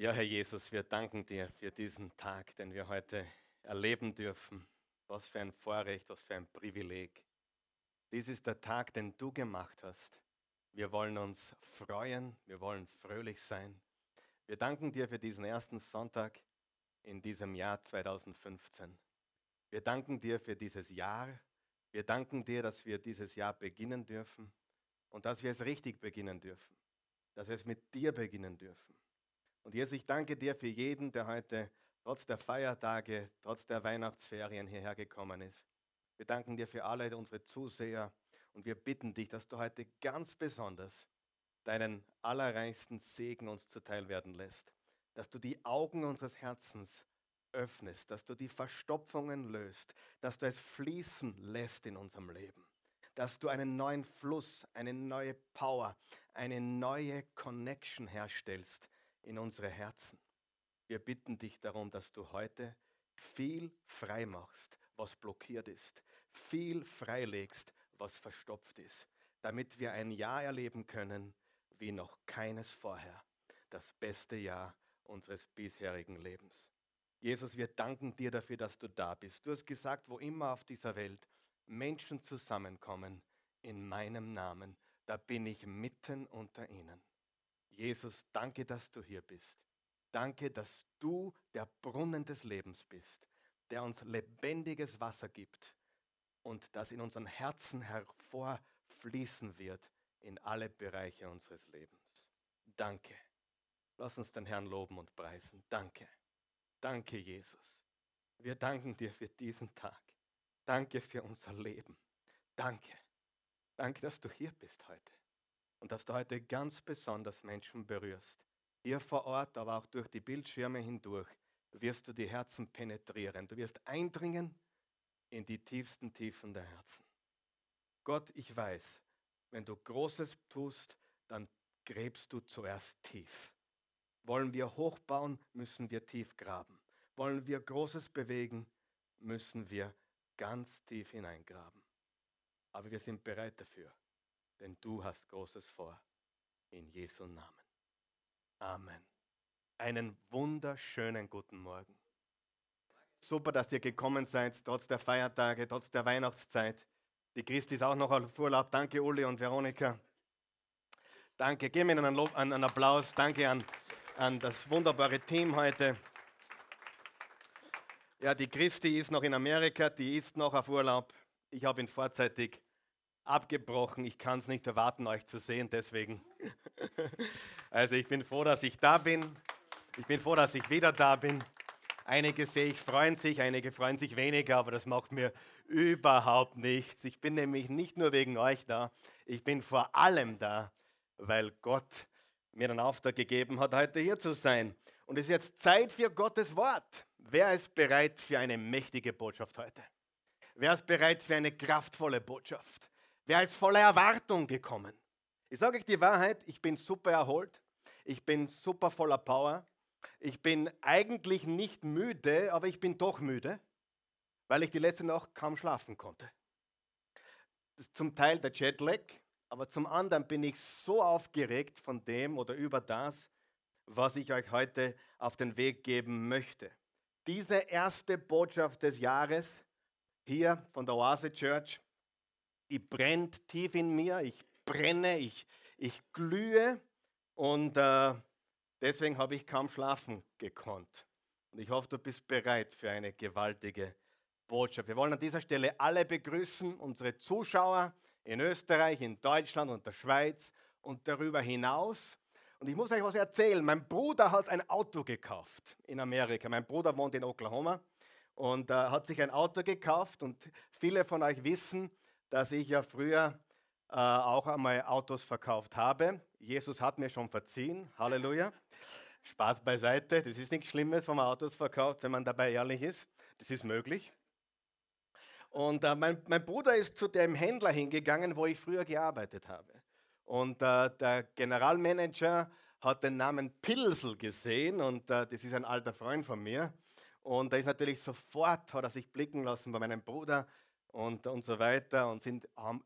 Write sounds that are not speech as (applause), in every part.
Ja, Herr Jesus, wir danken dir für diesen Tag, den wir heute erleben dürfen. Was für ein Vorrecht, was für ein Privileg. Dies ist der Tag, den du gemacht hast. Wir wollen uns freuen, wir wollen fröhlich sein. Wir danken dir für diesen ersten Sonntag in diesem Jahr 2015. Wir danken dir für dieses Jahr. Wir danken dir, dass wir dieses Jahr beginnen dürfen und dass wir es richtig beginnen dürfen, dass wir es mit dir beginnen dürfen. Und Jesus, ich danke dir für jeden, der heute trotz der Feiertage, trotz der Weihnachtsferien hierher gekommen ist. Wir danken dir für alle unsere Zuseher und wir bitten dich, dass du heute ganz besonders deinen allerreichsten Segen uns zuteil werden lässt, dass du die Augen unseres Herzens öffnest, dass du die Verstopfungen löst, dass du es fließen lässt in unserem Leben, dass du einen neuen Fluss, eine neue Power, eine neue Connection herstellst in unsere Herzen. Wir bitten dich darum, dass du heute viel frei machst, was blockiert ist, viel freilegst, was verstopft ist, damit wir ein Jahr erleben können wie noch keines vorher, das beste Jahr unseres bisherigen Lebens. Jesus, wir danken dir dafür, dass du da bist. Du hast gesagt, wo immer auf dieser Welt Menschen zusammenkommen, in meinem Namen, da bin ich mitten unter ihnen. Jesus, danke, dass du hier bist. Danke, dass du der Brunnen des Lebens bist, der uns lebendiges Wasser gibt und das in unseren Herzen hervorfließen wird in alle Bereiche unseres Lebens. Danke. Lass uns den Herrn loben und preisen. Danke. Danke, Jesus. Wir danken dir für diesen Tag. Danke für unser Leben. Danke. Danke, dass du hier bist heute und dass du heute ganz besonders Menschen berührst. Hier vor Ort, aber auch durch die Bildschirme hindurch, wirst du die Herzen penetrieren. Du wirst eindringen in die tiefsten Tiefen der Herzen. Gott, ich weiß, wenn du Großes tust, dann gräbst du zuerst tief. Wollen wir hochbauen, müssen wir tief graben. Wollen wir Großes bewegen, müssen wir ganz tief hineingraben. Aber wir sind bereit dafür denn du hast Großes vor. In Jesu Namen. Amen. Einen wunderschönen guten Morgen. Super, dass ihr gekommen seid, trotz der Feiertage, trotz der Weihnachtszeit. Die Christi ist auch noch auf Urlaub. Danke, Uli und Veronika. Danke. Geben Ihnen einen, Lob, einen Applaus. Danke an, an das wunderbare Team heute. Ja, die Christi ist noch in Amerika, die ist noch auf Urlaub. Ich habe ihn vorzeitig abgebrochen. Ich kann es nicht erwarten, euch zu sehen, deswegen. Also ich bin froh, dass ich da bin. Ich bin froh, dass ich wieder da bin. Einige sehe ich freuen sich, einige freuen sich weniger, aber das macht mir überhaupt nichts. Ich bin nämlich nicht nur wegen euch da, ich bin vor allem da, weil Gott mir den Auftrag gegeben hat, heute hier zu sein. Und es ist jetzt Zeit für Gottes Wort. Wer ist bereit für eine mächtige Botschaft heute? Wer ist bereit für eine kraftvolle Botschaft? Wer ist voller Erwartung gekommen? Ich sage euch die Wahrheit, ich bin super erholt, ich bin super voller Power, ich bin eigentlich nicht müde, aber ich bin doch müde, weil ich die letzte Nacht kaum schlafen konnte. Zum Teil der Jetlag, aber zum anderen bin ich so aufgeregt von dem oder über das, was ich euch heute auf den Weg geben möchte. Diese erste Botschaft des Jahres hier von der Oase Church die brennt tief in mir, ich brenne, ich, ich glühe und äh, deswegen habe ich kaum schlafen gekonnt. Und ich hoffe, du bist bereit für eine gewaltige Botschaft. Wir wollen an dieser Stelle alle begrüßen, unsere Zuschauer in Österreich, in Deutschland und der Schweiz und darüber hinaus. Und ich muss euch was erzählen. Mein Bruder hat ein Auto gekauft in Amerika. Mein Bruder wohnt in Oklahoma und äh, hat sich ein Auto gekauft. Und viele von euch wissen, dass ich ja früher äh, auch einmal Autos verkauft habe. Jesus hat mir schon verziehen. Halleluja. Spaß beiseite. Das ist nichts Schlimmes, wenn man Autos verkauft, wenn man dabei ehrlich ist. Das ist möglich. Und äh, mein, mein, Bruder ist zu dem Händler hingegangen, wo ich früher gearbeitet habe. Und äh, der Generalmanager hat den Namen Pilsel gesehen und äh, das ist ein alter Freund von mir. Und er ist natürlich sofort, hat er sich blicken lassen bei meinem Bruder und, und so weiter und sind, haben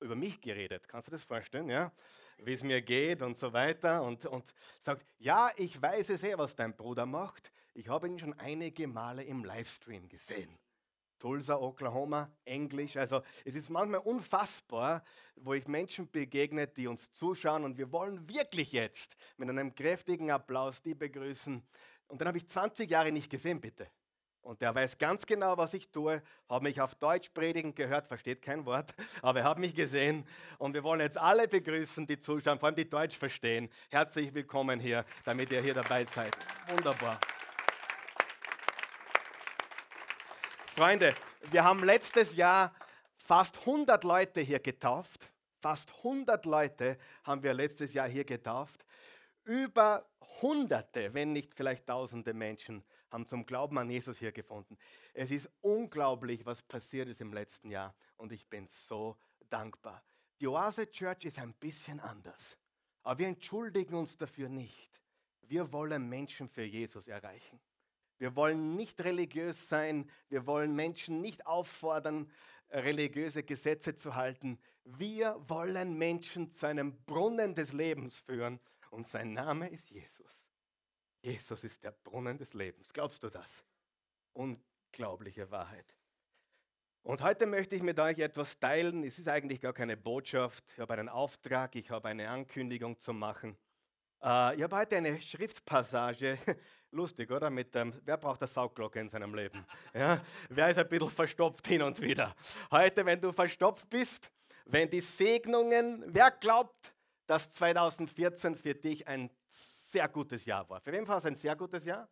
über mich geredet. Kannst du das vorstellen? Ja? Wie es mir geht und so weiter. Und, und sagt, ja, ich weiß es eh, was dein Bruder macht. Ich habe ihn schon einige Male im Livestream gesehen. Tulsa, Oklahoma, Englisch. Also es ist manchmal unfassbar, wo ich Menschen begegne, die uns zuschauen und wir wollen wirklich jetzt mit einem kräftigen Applaus die begrüßen. Und dann habe ich 20 Jahre nicht gesehen, bitte. Und der weiß ganz genau, was ich tue, hat mich auf Deutsch predigen gehört, versteht kein Wort, (laughs) aber er hat mich gesehen. Und wir wollen jetzt alle begrüßen, die zuschauen, vor allem die Deutsch verstehen. Herzlich willkommen hier, damit ihr hier dabei seid. Wunderbar. Freunde, wir haben letztes Jahr fast 100 Leute hier getauft. Fast 100 Leute haben wir letztes Jahr hier getauft. Über Hunderte, wenn nicht vielleicht Tausende Menschen haben zum Glauben an Jesus hier gefunden. Es ist unglaublich, was passiert ist im letzten Jahr und ich bin so dankbar. Die Oase Church ist ein bisschen anders, aber wir entschuldigen uns dafür nicht. Wir wollen Menschen für Jesus erreichen. Wir wollen nicht religiös sein. Wir wollen Menschen nicht auffordern, religiöse Gesetze zu halten. Wir wollen Menschen zu einem Brunnen des Lebens führen. Und sein Name ist Jesus. Jesus ist der Brunnen des Lebens. Glaubst du das? Unglaubliche Wahrheit. Und heute möchte ich mit euch etwas teilen. Es ist eigentlich gar keine Botschaft. Ich habe einen Auftrag, ich habe eine Ankündigung zu machen. Äh, ich habe heute eine Schriftpassage (laughs) Lustig, oder? Mit dem, wer braucht eine Saugglocke in seinem Leben? (laughs) Ja? Wer ist ein bisschen verstopft hin und wieder? Heute, wenn du verstopft bist, wenn die Segnungen, wer glaubt, dass 2014 für dich ein sehr gutes Jahr war? Für wen war es ein sehr gutes Jahr?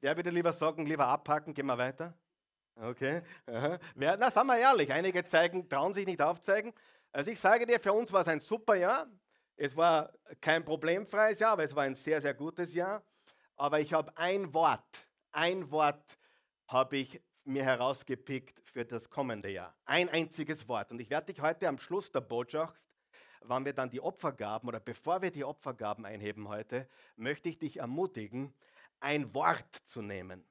Wer würde lieber sagen, lieber abhaken, gehen wir weiter? Okay. Wer, na, sagen wir ehrlich, einige zeigen, trauen sich nicht aufzeigen. Also ich sage dir, für uns war es ein super Jahr. Es war kein problemfreies Jahr, aber es war ein sehr, sehr gutes Jahr aber ich habe ein Wort, ein Wort habe ich mir herausgepickt für das kommende Jahr. Ein einziges Wort. Und ich werde dich heute am Schluss der Botschaft, wann wir dann die Opfergaben oder bevor wir die Opfergaben einheben heute, möchte ich dich ermutigen, ein Wort zu nehmen.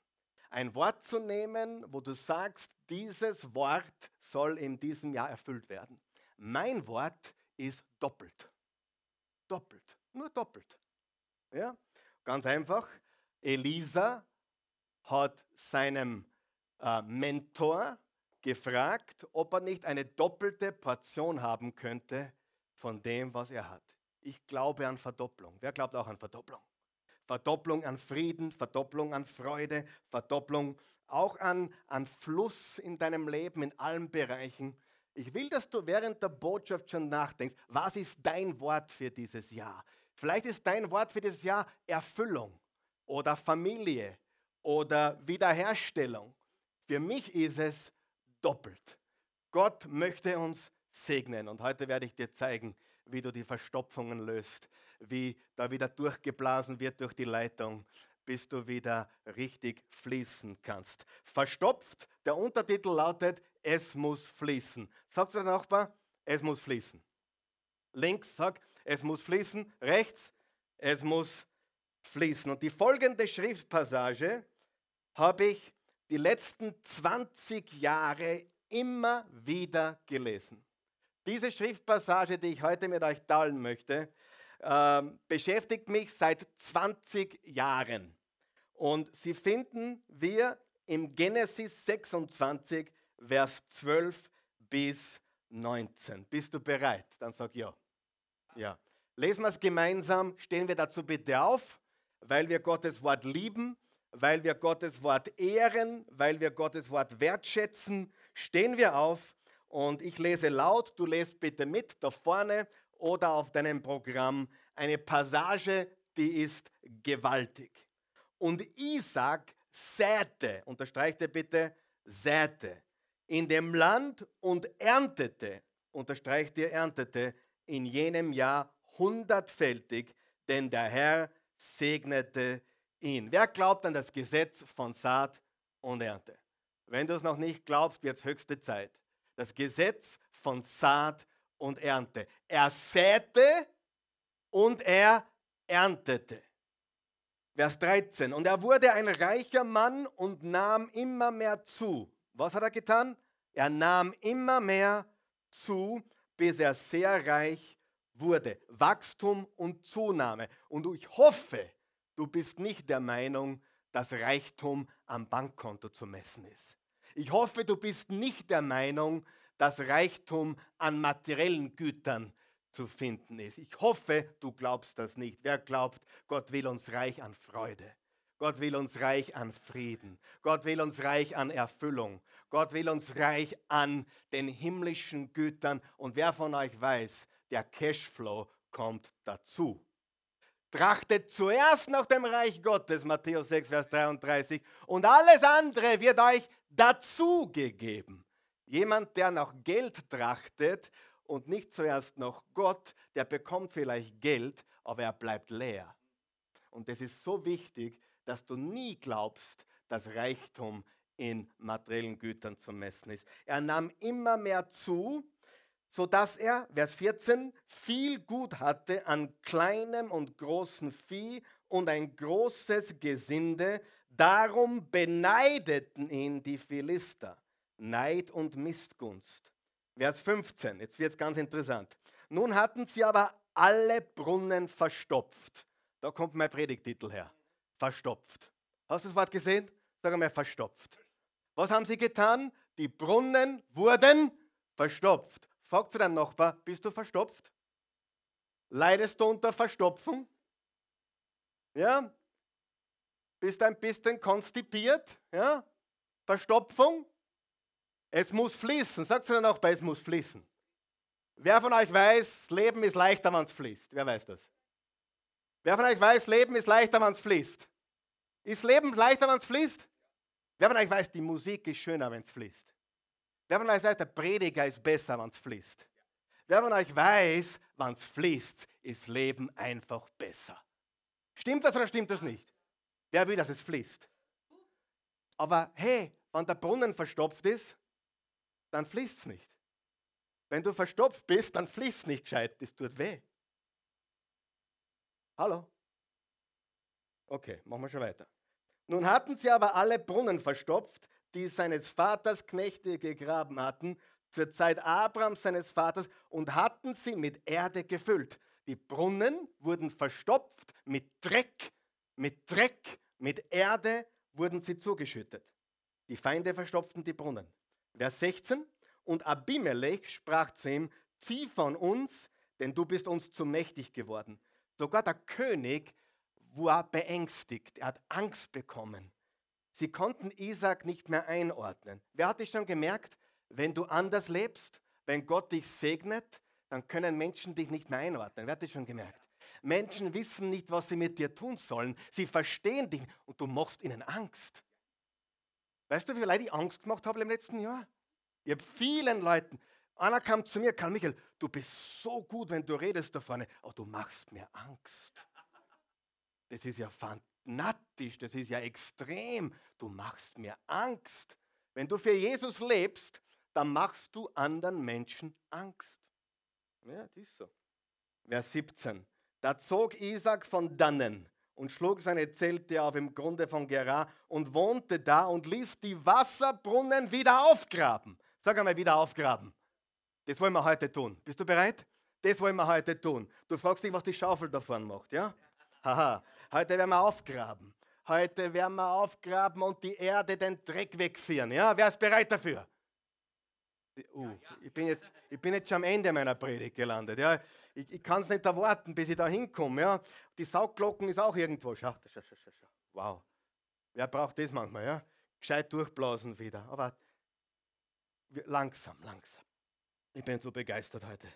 Ein Wort zu nehmen, wo du sagst, dieses Wort soll in diesem Jahr erfüllt werden. Mein Wort ist doppelt. Doppelt. Nur doppelt. Ja? Ganz einfach, Elisa hat seinem äh, Mentor gefragt, ob er nicht eine doppelte Portion haben könnte von dem, was er hat. Ich glaube an Verdopplung. Wer glaubt auch an Verdopplung? Verdopplung an Frieden, Verdopplung an Freude, Verdopplung auch an, an Fluss in deinem Leben, in allen Bereichen. Ich will, dass du während der Botschaft schon nachdenkst, was ist dein Wort für dieses Jahr? Vielleicht ist dein Wort für dieses Jahr Erfüllung oder Familie oder Wiederherstellung. Für mich ist es doppelt. Gott möchte uns segnen und heute werde ich dir zeigen, wie du die Verstopfungen löst, wie da wieder durchgeblasen wird durch die Leitung, bis du wieder richtig fließen kannst. Verstopft, der Untertitel lautet, es muss fließen. Sagst du der Nachbar, es muss fließen. Links, sag, es muss fließen. Rechts, es muss fließen. Und die folgende Schriftpassage habe ich die letzten 20 Jahre immer wieder gelesen. Diese Schriftpassage, die ich heute mit euch teilen möchte, äh, beschäftigt mich seit 20 Jahren. Und sie finden wir im Genesis 26, Vers 12 bis 19. Bist du bereit? Dann sag ja. Ja. Lesen wir es gemeinsam, stehen wir dazu bitte auf, weil wir Gottes Wort lieben, weil wir Gottes Wort ehren, weil wir Gottes Wort wertschätzen, stehen wir auf und ich lese laut, du lest bitte mit da vorne oder auf deinem Programm eine Passage, die ist gewaltig. Und Isaac säte, unterstreicht er bitte, säte in dem Land und erntete, unterstreicht ihr erntete, in jenem Jahr hundertfältig, denn der Herr segnete ihn. Wer glaubt an das Gesetz von Saat und Ernte? Wenn du es noch nicht glaubst, wird es höchste Zeit. Das Gesetz von Saat und Ernte. Er säte und er erntete. Vers 13. Und er wurde ein reicher Mann und nahm immer mehr zu. Was hat er getan? Er nahm immer mehr zu bis er sehr reich wurde. Wachstum und Zunahme. Und ich hoffe, du bist nicht der Meinung, dass Reichtum am Bankkonto zu messen ist. Ich hoffe, du bist nicht der Meinung, dass Reichtum an materiellen Gütern zu finden ist. Ich hoffe, du glaubst das nicht. Wer glaubt, Gott will uns reich an Freude. Gott will uns reich an Frieden. Gott will uns reich an Erfüllung. Gott will uns reich an den himmlischen Gütern. Und wer von euch weiß, der Cashflow kommt dazu. Trachtet zuerst nach dem Reich Gottes, Matthäus 6, Vers 33, und alles andere wird euch dazugegeben. Jemand, der nach Geld trachtet und nicht zuerst nach Gott, der bekommt vielleicht Geld, aber er bleibt leer. Und es ist so wichtig, dass du nie glaubst, dass Reichtum in materiellen Gütern zu messen ist. Er nahm immer mehr zu, sodass er, Vers 14, viel Gut hatte an kleinem und großem Vieh und ein großes Gesinde. Darum beneideten ihn die Philister. Neid und Missgunst. Vers 15, jetzt wird es ganz interessant. Nun hatten sie aber alle Brunnen verstopft. Da kommt mein Predigtitel her. Verstopft. Hast du das Wort gesehen? Sag einmal verstopft. Was haben sie getan? Die Brunnen wurden verstopft. Frag zu deinem Nachbar, bist du verstopft? Leidest du unter Verstopfung? Ja? Bist ein bisschen konstipiert? Ja? Verstopfung? Es muss fließen. Sagt zu deinem Nachbar, es muss fließen. Wer von euch weiß, Leben ist leichter, wenn es fließt? Wer weiß das? Wer von euch weiß, Leben ist leichter, wenn es fließt? Ist Leben leichter, wenn es fließt? Wer von euch weiß, die Musik ist schöner, wenn es fließt? Wer von euch weiß, der Prediger ist besser, wenn es fließt? Wer von euch weiß, wenn es fließt, ist Leben einfach besser? Stimmt das oder stimmt das nicht? Wer will, dass es fließt? Aber hey, wenn der Brunnen verstopft ist, dann fließt es nicht. Wenn du verstopft bist, dann fließt es nicht gescheit, das tut weh. Hallo? Okay, machen wir schon weiter. Nun hatten sie aber alle Brunnen verstopft, die seines Vaters Knechte gegraben hatten, zur Zeit Abrahams seines Vaters, und hatten sie mit Erde gefüllt. Die Brunnen wurden verstopft mit Dreck, mit Dreck, mit Erde wurden sie zugeschüttet. Die Feinde verstopften die Brunnen. Vers 16. Und Abimelech sprach zu ihm, zieh von uns, denn du bist uns zu mächtig geworden. Sogar der König war beängstigt, er hat Angst bekommen. Sie konnten Isaac nicht mehr einordnen. Wer hat es schon gemerkt, wenn du anders lebst, wenn Gott dich segnet, dann können Menschen dich nicht mehr einordnen. Wer hat es schon gemerkt? Menschen wissen nicht, was sie mit dir tun sollen. Sie verstehen dich und du machst ihnen Angst. Weißt du, wie viele Leute ich Angst gemacht habe im letzten Jahr? Ich habe vielen Leuten, einer kam zu mir, Karl Michael, du bist so gut, wenn du redest da vorne, aber du machst mir Angst. Das ist ja fanatisch, das ist ja extrem. Du machst mir Angst. Wenn du für Jesus lebst, dann machst du anderen Menschen Angst. Ja, das ist so. Vers 17. Da zog Isaac von dannen und schlug seine Zelte auf im Grunde von Gerar und wohnte da und ließ die Wasserbrunnen wieder aufgraben. Sag einmal, wieder aufgraben. Das wollen wir heute tun. Bist du bereit? Das wollen wir heute tun. Du fragst dich, was die Schaufel da vorne macht, ja? Haha. Heute werden wir aufgraben. Heute werden wir aufgraben und die Erde den Dreck wegführen. Ja, wer ist bereit dafür? Uh, ich, bin jetzt, ich bin jetzt schon am Ende meiner Predigt gelandet. Ja. Ich, ich kann es nicht erwarten, bis ich da hinkomme. Ja. Die Saugglocken ist auch irgendwo. Schau, schau, schau, schau. Wow. Wer braucht das manchmal? Ja? Gescheit durchblasen wieder. Aber langsam, langsam. Ich bin so begeistert heute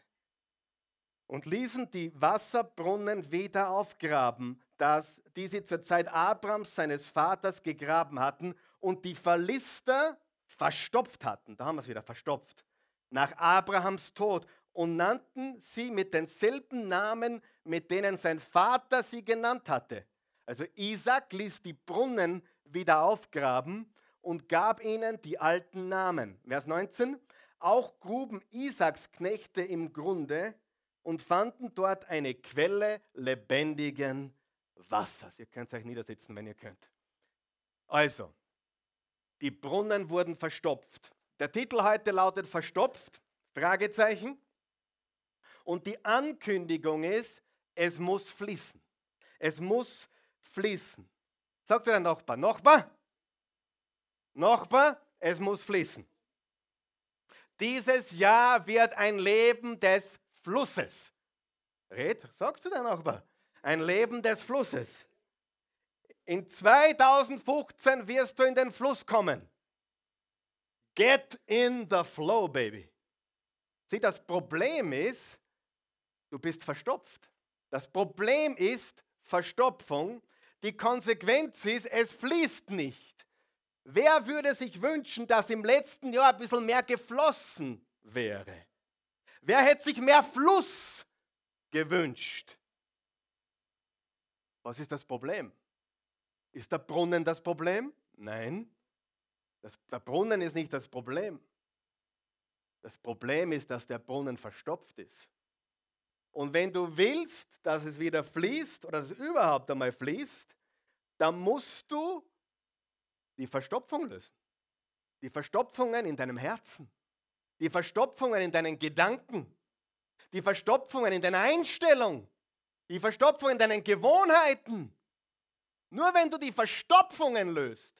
und ließen die Wasserbrunnen wieder aufgraben, das, die sie zur Zeit Abrams, seines Vaters, gegraben hatten und die Verlister verstopft hatten. Da haben wir es wieder, verstopft. Nach Abrahams Tod und nannten sie mit denselben Namen, mit denen sein Vater sie genannt hatte. Also Isaac ließ die Brunnen wieder aufgraben und gab ihnen die alten Namen. Vers 19. Auch gruben Isaaks Knechte im Grunde und fanden dort eine Quelle lebendigen Wassers. Ihr könnt euch niedersetzen, wenn ihr könnt. Also, die Brunnen wurden verstopft. Der Titel heute lautet Verstopft, Fragezeichen. Und die Ankündigung ist, es muss fließen. Es muss fließen. Sagt der Nachbar, Nachbar, Nachbar, es muss fließen. Dieses Jahr wird ein Leben des Flusses. Red, sagst du der Nachbar? Ein Leben des Flusses. In 2015 wirst du in den Fluss kommen. Get in the flow, baby. Sieh, das Problem ist, du bist verstopft. Das Problem ist Verstopfung. Die Konsequenz ist, es fließt nicht. Wer würde sich wünschen, dass im letzten Jahr ein bisschen mehr geflossen wäre? Wer hätte sich mehr Fluss gewünscht? Was ist das Problem? Ist der Brunnen das Problem? Nein. Das, der Brunnen ist nicht das Problem. Das Problem ist, dass der Brunnen verstopft ist. Und wenn du willst, dass es wieder fließt oder dass es überhaupt einmal fließt, dann musst du die Verstopfung lösen. Die Verstopfungen in deinem Herzen, die Verstopfungen in deinen Gedanken, die Verstopfungen in deiner Einstellung, die Verstopfungen in deinen Gewohnheiten. Nur wenn du die Verstopfungen löst,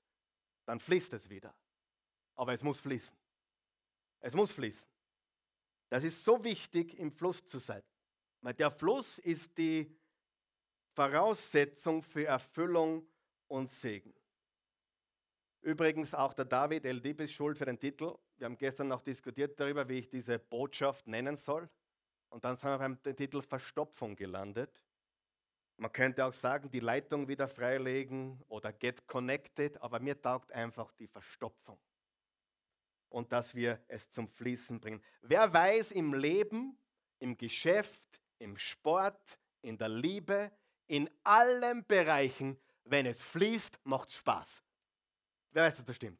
dann fließt es wieder. Aber es muss fließen. Es muss fließen. Das ist so wichtig, im Fluss zu sein. Weil der Fluss ist die Voraussetzung für Erfüllung und Segen. Übrigens auch der David El Dib ist schuld für den Titel. Wir haben gestern noch diskutiert darüber, wie ich diese Botschaft nennen soll. Und dann sind wir beim Titel Verstopfung gelandet. Man könnte auch sagen, die Leitung wieder freilegen oder get connected, aber mir taugt einfach die Verstopfung. Und dass wir es zum Fließen bringen. Wer weiß im Leben, im Geschäft, im Sport, in der Liebe, in allen Bereichen, wenn es fließt, macht es Spaß. Wer weiß, dass das stimmt?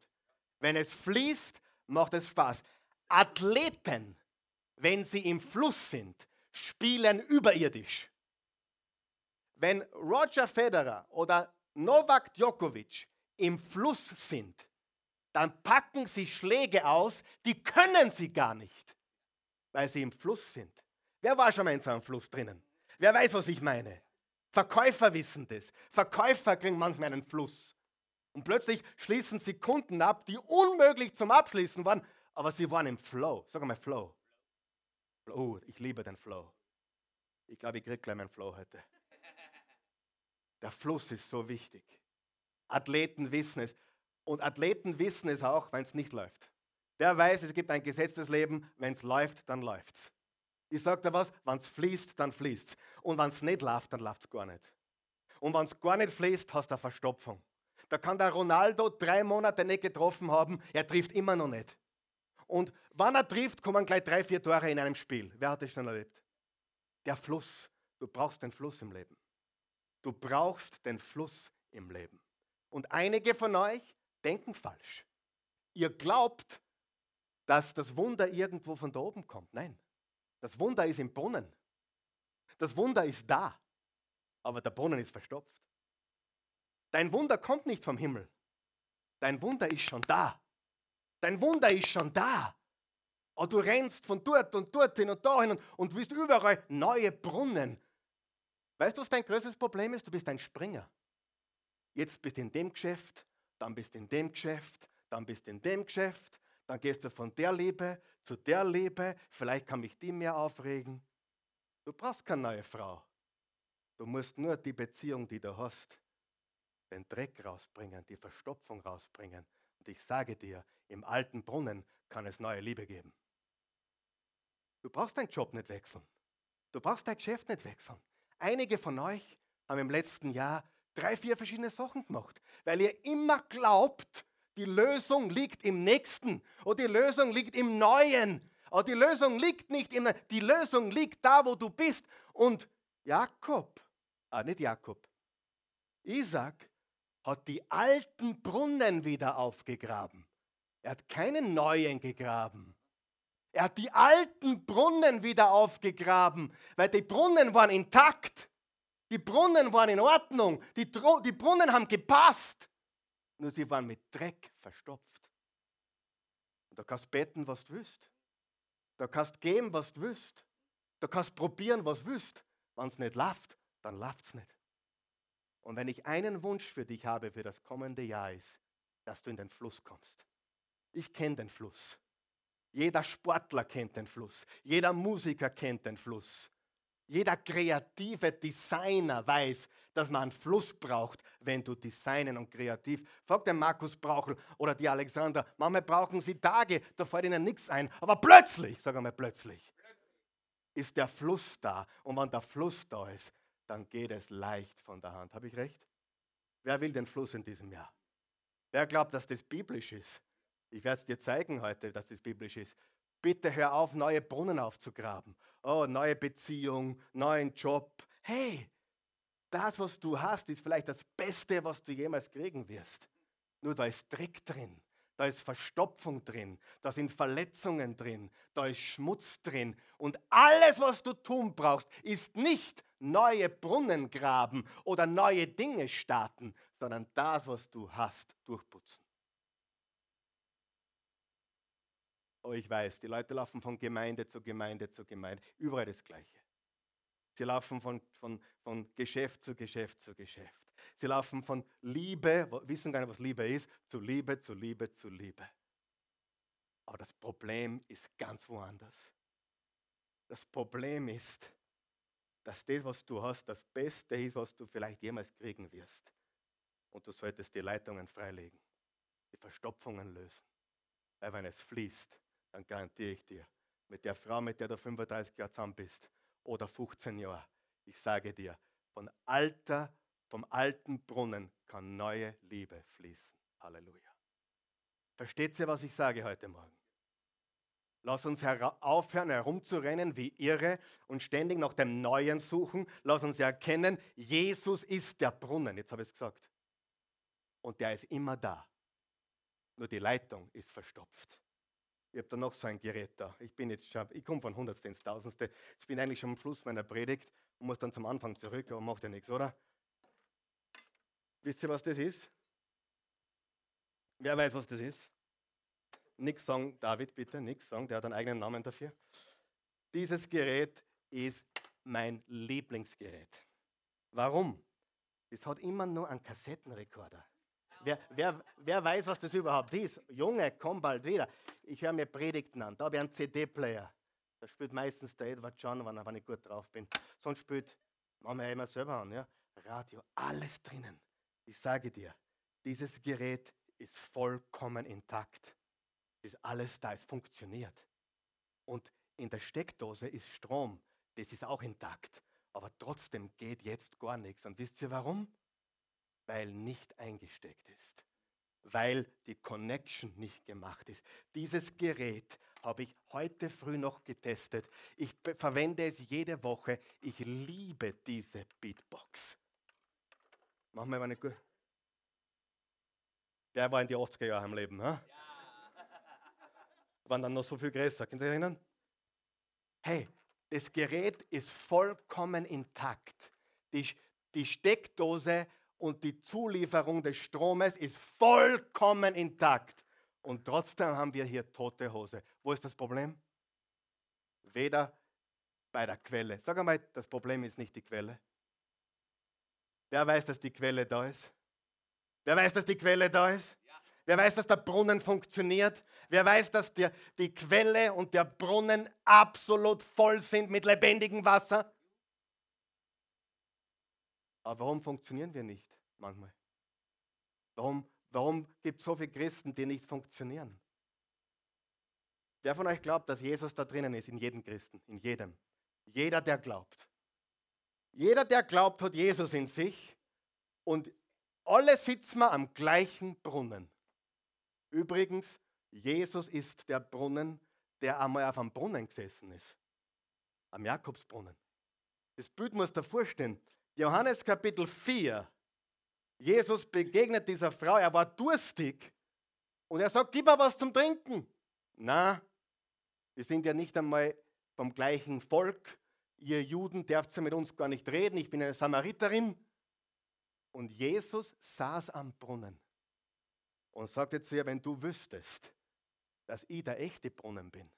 Wenn es fließt, macht es Spaß. Athleten, wenn sie im Fluss sind, spielen überirdisch. Wenn Roger Federer oder Novak Djokovic im Fluss sind, dann packen sie Schläge aus, die können sie gar nicht, weil sie im Fluss sind. Wer war schon mal in so einem Fluss drinnen? Wer weiß, was ich meine? Verkäufer wissen das. Verkäufer kriegen manchmal einen Fluss. Und plötzlich schließen sie Kunden ab, die unmöglich zum Abschließen waren, aber sie waren im Flow. Sag mal Flow. Oh, ich liebe den Flow. Ich glaube, ich kriege gleich meinen Flow heute. Der Fluss ist so wichtig. Athleten wissen es. Und Athleten wissen es auch, wenn es nicht läuft. Wer weiß, es gibt ein gesetztes Leben, wenn es läuft, dann läuft es. Ich sage dir was, wenn es fließt, dann fließt es. Und wenn es nicht läuft, dann läuft es gar nicht. Und wenn es gar nicht fließt, hast du eine Verstopfung. Da kann der Ronaldo drei Monate nicht getroffen haben, er trifft immer noch nicht. Und wann er trifft, kommen gleich drei, vier Tore in einem Spiel. Wer hat das schon erlebt? Der Fluss. Du brauchst den Fluss im Leben. Du brauchst den Fluss im Leben. Und einige von euch denken falsch. Ihr glaubt, dass das Wunder irgendwo von da oben kommt. Nein, das Wunder ist im Brunnen. Das Wunder ist da, aber der Brunnen ist verstopft. Dein Wunder kommt nicht vom Himmel. Dein Wunder ist schon da. Dein Wunder ist schon da. Aber du rennst von dort und dorthin und dahin und, und willst überall neue Brunnen. Weißt du, was dein größtes Problem ist? Du bist ein Springer. Jetzt bist du in dem Geschäft, dann bist du in dem Geschäft, dann bist du in dem Geschäft, dann gehst du von der Liebe zu der Liebe, vielleicht kann mich die mehr aufregen. Du brauchst keine neue Frau. Du musst nur die Beziehung, die du hast, den Dreck rausbringen, die Verstopfung rausbringen. Und ich sage dir, im alten Brunnen kann es neue Liebe geben. Du brauchst deinen Job nicht wechseln. Du brauchst dein Geschäft nicht wechseln. Einige von euch haben im letzten Jahr drei, vier verschiedene Sachen gemacht, weil ihr immer glaubt, die Lösung liegt im Nächsten oder die Lösung liegt im Neuen. Aber die Lösung liegt nicht im Die Lösung liegt da, wo du bist. Und Jakob, ah, nicht Jakob, Isaac hat die alten Brunnen wieder aufgegraben. Er hat keinen neuen gegraben. Er hat die alten Brunnen wieder aufgegraben, weil die Brunnen waren intakt. Die Brunnen waren in Ordnung. Die, die Brunnen haben gepasst. Nur sie waren mit Dreck verstopft. Und da kannst beten, was du willst. Da kannst geben, was du willst. Du kannst probieren, was willst. Wenn es nicht läuft, dann läuft es nicht. Und wenn ich einen Wunsch für dich habe für das kommende Jahr ist, dass du in den Fluss kommst. Ich kenne den Fluss. Jeder Sportler kennt den Fluss. Jeder Musiker kennt den Fluss. Jeder kreative Designer weiß, dass man einen Fluss braucht, wenn du designen und kreativ. Frag den Markus Brauchel oder die Alexander, manchmal brauchen sie Tage, da fällt ihnen nichts ein. Aber plötzlich, sag einmal plötzlich, ist der Fluss da. Und wenn der Fluss da ist, dann geht es leicht von der Hand. Habe ich recht? Wer will den Fluss in diesem Jahr? Wer glaubt, dass das biblisch ist? Ich werde es dir zeigen heute, dass das biblisch ist. Bitte hör auf, neue Brunnen aufzugraben. Oh, neue Beziehung, neuen Job. Hey, das, was du hast, ist vielleicht das Beste, was du jemals kriegen wirst. Nur da ist Dreck drin, da ist Verstopfung drin, da sind Verletzungen drin, da ist Schmutz drin. Und alles, was du tun brauchst, ist nicht neue Brunnen graben oder neue Dinge starten, sondern das, was du hast, durchputzen. Oh, ich weiß, die Leute laufen von Gemeinde zu Gemeinde zu Gemeinde. Überall das Gleiche. Sie laufen von, von, von Geschäft zu Geschäft zu Geschäft. Sie laufen von Liebe, wissen gar nicht, was Liebe ist, zu Liebe, zu Liebe, zu Liebe. Aber das Problem ist ganz woanders. Das Problem ist, dass das, was du hast, das Beste ist, was du vielleicht jemals kriegen wirst. Und du solltest die Leitungen freilegen, die Verstopfungen lösen. Weil wenn es fließt, dann garantiere ich dir, mit der Frau, mit der du 35 Jahre zusammen bist oder 15 Jahre, ich sage dir, von Alter, vom alten Brunnen kann neue Liebe fließen. Halleluja. Versteht ihr, was ich sage heute Morgen? Lass uns aufhören, herumzurennen wie Irre und ständig nach dem Neuen suchen. Lass uns erkennen, Jesus ist der Brunnen. Jetzt habe ich es gesagt. Und der ist immer da. Nur die Leitung ist verstopft. Ich habe da noch so ein Gerät da. Ich bin jetzt schon, ich komme von Hundertste ins Tausendste. Ich bin eigentlich schon am Schluss meiner Predigt und muss dann zum Anfang zurück, aber macht ja nichts, oder? Wisst ihr, was das ist? Wer weiß, was das ist? Nix sagen, David, bitte, nix sagen, der hat einen eigenen Namen dafür. Dieses Gerät ist mein Lieblingsgerät. Warum? Es hat immer nur einen Kassettenrekorder. Wer, wer, wer weiß, was das überhaupt ist? Junge, komm bald wieder. Ich höre mir Predigten an. Da habe ich einen CD-Player. Da spielt meistens der Edward John, wenn, ich gut drauf bin. Sonst spielt, machen wir ja immer selber an, ja? Radio, alles drinnen. Ich sage dir, dieses Gerät ist vollkommen intakt. Es ist alles da, es funktioniert. Und in der Steckdose ist Strom, das ist auch intakt. Aber trotzdem geht jetzt gar nichts. Und wisst ihr warum? Weil nicht eingesteckt ist, weil die Connection nicht gemacht ist. Dieses Gerät habe ich heute früh noch getestet. Ich verwende es jede Woche. Ich liebe diese Beatbox. Machen wir mal eine gute. Der war in die 80er Jahre im Leben. Ha? Ja. Waren dann noch so viel größer. Können Sie sich erinnern? Hey, das Gerät ist vollkommen intakt. Die, die Steckdose und die Zulieferung des Stromes ist vollkommen intakt. Und trotzdem haben wir hier tote Hose. Wo ist das Problem? Weder bei der Quelle. Sag einmal, das Problem ist nicht die Quelle. Wer weiß, dass die Quelle da ist? Wer weiß, dass die Quelle da ist? Ja. Wer weiß, dass der Brunnen funktioniert? Wer weiß, dass der, die Quelle und der Brunnen absolut voll sind mit lebendigem Wasser? Aber warum funktionieren wir nicht manchmal? Warum, warum gibt es so viele Christen, die nicht funktionieren? Wer von euch glaubt, dass Jesus da drinnen ist, in jedem Christen, in jedem? Jeder, der glaubt. Jeder, der glaubt, hat Jesus in sich und alle sitzen wir am gleichen Brunnen. Übrigens, Jesus ist der Brunnen, der einmal auf einem Brunnen gesessen ist. Am Jakobsbrunnen. Das Bild muss dir vorstellen. Johannes Kapitel 4. Jesus begegnet dieser Frau, er war durstig und er sagt, gib mir was zum Trinken. Na, wir sind ja nicht einmal vom gleichen Volk. Ihr Juden dürft ja mit uns gar nicht reden. Ich bin eine Samariterin. Und Jesus saß am Brunnen und sagte zu ihr, wenn du wüsstest, dass ich der echte Brunnen bin,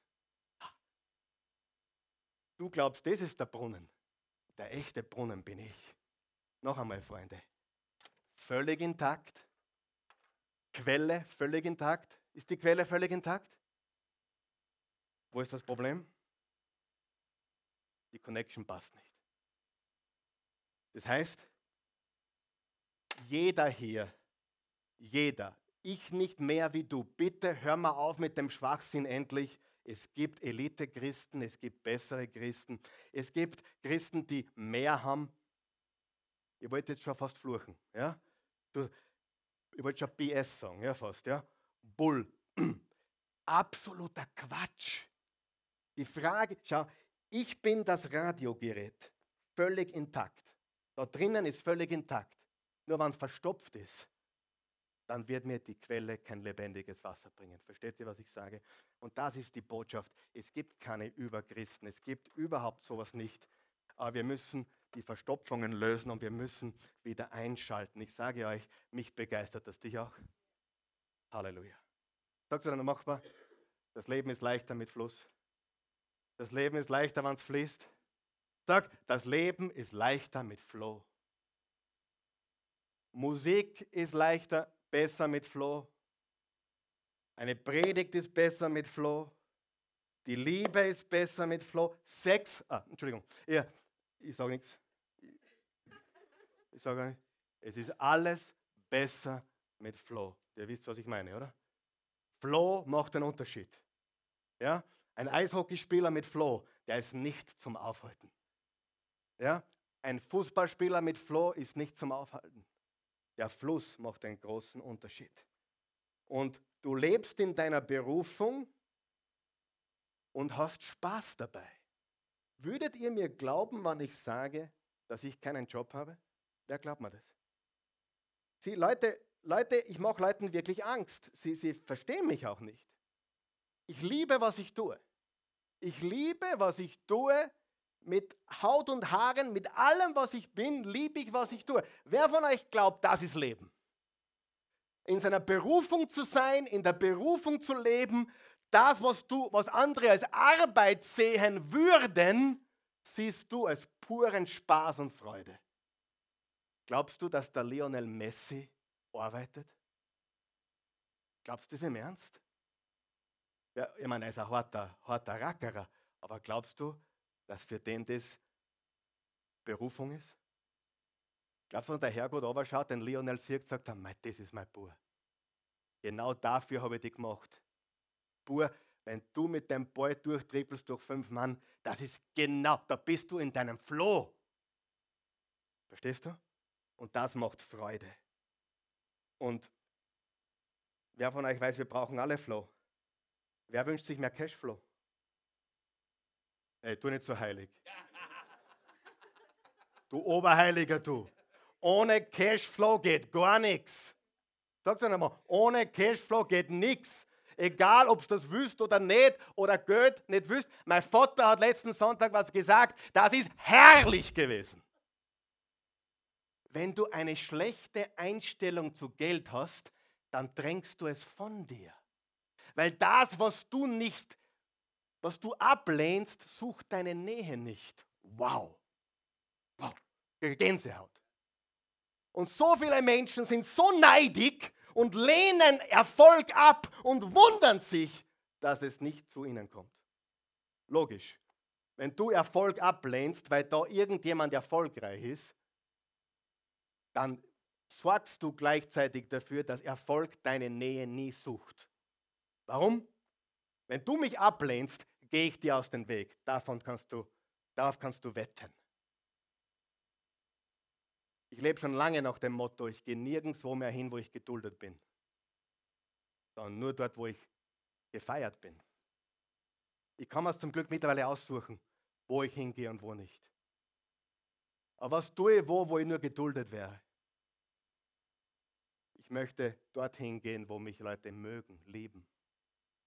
Du glaubst, das ist der Brunnen. Der echte Brunnen bin ich. Noch einmal, Freunde. Völlig intakt. Quelle völlig intakt. Ist die Quelle völlig intakt? Wo ist das Problem? Die Connection passt nicht. Das heißt, jeder hier, jeder, ich nicht mehr wie du, bitte hör mal auf mit dem Schwachsinn endlich. Es gibt Elite-Christen, es gibt bessere Christen, es gibt Christen, die mehr haben. Ihr wollt jetzt schon fast fluchen, ja? Du, ich wollte schon BS sagen, ja fast, ja? Bull. (clears throat) Absoluter Quatsch. Die Frage, schau, ich bin das Radiogerät, völlig intakt. Da drinnen ist völlig intakt. Nur wenn es verstopft ist, dann wird mir die Quelle kein lebendiges Wasser bringen. Versteht ihr, was ich sage? Und das ist die Botschaft. Es gibt keine Überchristen. Es gibt überhaupt sowas nicht. Aber wir müssen die Verstopfungen lösen und wir müssen wieder einschalten. Ich sage euch, mich begeistert das dich auch. Halleluja. Sagst du dann machbar? Das Leben ist leichter mit Fluss. Das Leben ist leichter, wenn es fließt. Sag, das Leben ist leichter mit Flow. Musik ist leichter, besser mit Flow. Eine Predigt ist besser mit Flow. Die Liebe ist besser mit Flow. Sex, ah, Entschuldigung, ja, ich sage nichts. Ich sage nicht, es ist alles besser mit Flow. Ihr wisst, was ich meine, oder? Flow macht einen Unterschied. Ja? Ein Eishockeyspieler mit Flow, der ist nicht zum Aufhalten. Ja? Ein Fußballspieler mit Flow ist nicht zum Aufhalten. Der Fluss macht einen großen Unterschied. Und du lebst in deiner Berufung und hast Spaß dabei. Würdet ihr mir glauben, wenn ich sage, dass ich keinen Job habe? Wer glaubt mir das? Sie, Leute, Leute, ich mache Leuten wirklich Angst. Sie, sie verstehen mich auch nicht. Ich liebe, was ich tue. Ich liebe, was ich tue. Mit Haut und Haaren, mit allem, was ich bin, liebe ich, was ich tue. Wer von euch glaubt, das ist Leben? In seiner Berufung zu sein, in der Berufung zu leben, das, was du, was andere als Arbeit sehen würden, siehst du als puren Spaß und Freude. Glaubst du, dass der Lionel Messi arbeitet? Glaubst du das im Ernst? Ja, ich meine, er ist ein harter, harter Rackerer, aber glaubst du, dass für den das Berufung ist? Glaubst du, der Herrgott aber schaut, den Lionel sieht, sagt er, das ist mein Bub. Genau dafür habe ich dich gemacht. Bub, wenn du mit dem Ball durchtrippelst durch fünf Mann, das ist genau, da bist du in deinem Floh. Verstehst du? Und das macht Freude. Und wer von euch weiß, wir brauchen alle Flow. Wer wünscht sich mehr Cashflow? Ey, tu nicht so heilig. (laughs) Du Oberheiliger, du. Ohne Cashflow geht gar nichts. Sag's einmal, ohne Cashflow geht nichts. Egal, ob du das wüsst oder nicht oder Geld nicht wüsst. Mein Vater hat letzten Sonntag was gesagt, das ist herrlich gewesen. Wenn du eine schlechte Einstellung zu Geld hast, dann drängst du es von dir. Weil das, was du nicht, was du ablehnst, sucht deine Nähe nicht. Wow. Wow. Gänsehaut. Und so viele Menschen sind so neidig und lehnen Erfolg ab und wundern sich, dass es nicht zu ihnen kommt. Logisch. Wenn du Erfolg ablehnst, weil da irgendjemand erfolgreich ist, dann sorgst du gleichzeitig dafür, dass Erfolg deine Nähe nie sucht. Warum? Wenn du mich ablehnst, gehe ich dir aus dem Weg. Davon kannst du, darauf kannst du wetten. Ich lebe schon lange nach dem Motto, ich gehe nirgendwo mehr hin, wo ich geduldet bin, sondern nur dort, wo ich gefeiert bin. Ich kann mir zum Glück mittlerweile aussuchen, wo ich hingehe und wo nicht. Aber was tue ich wo, wo ich nur geduldet wäre? Ich möchte dorthin gehen, wo mich Leute mögen, lieben.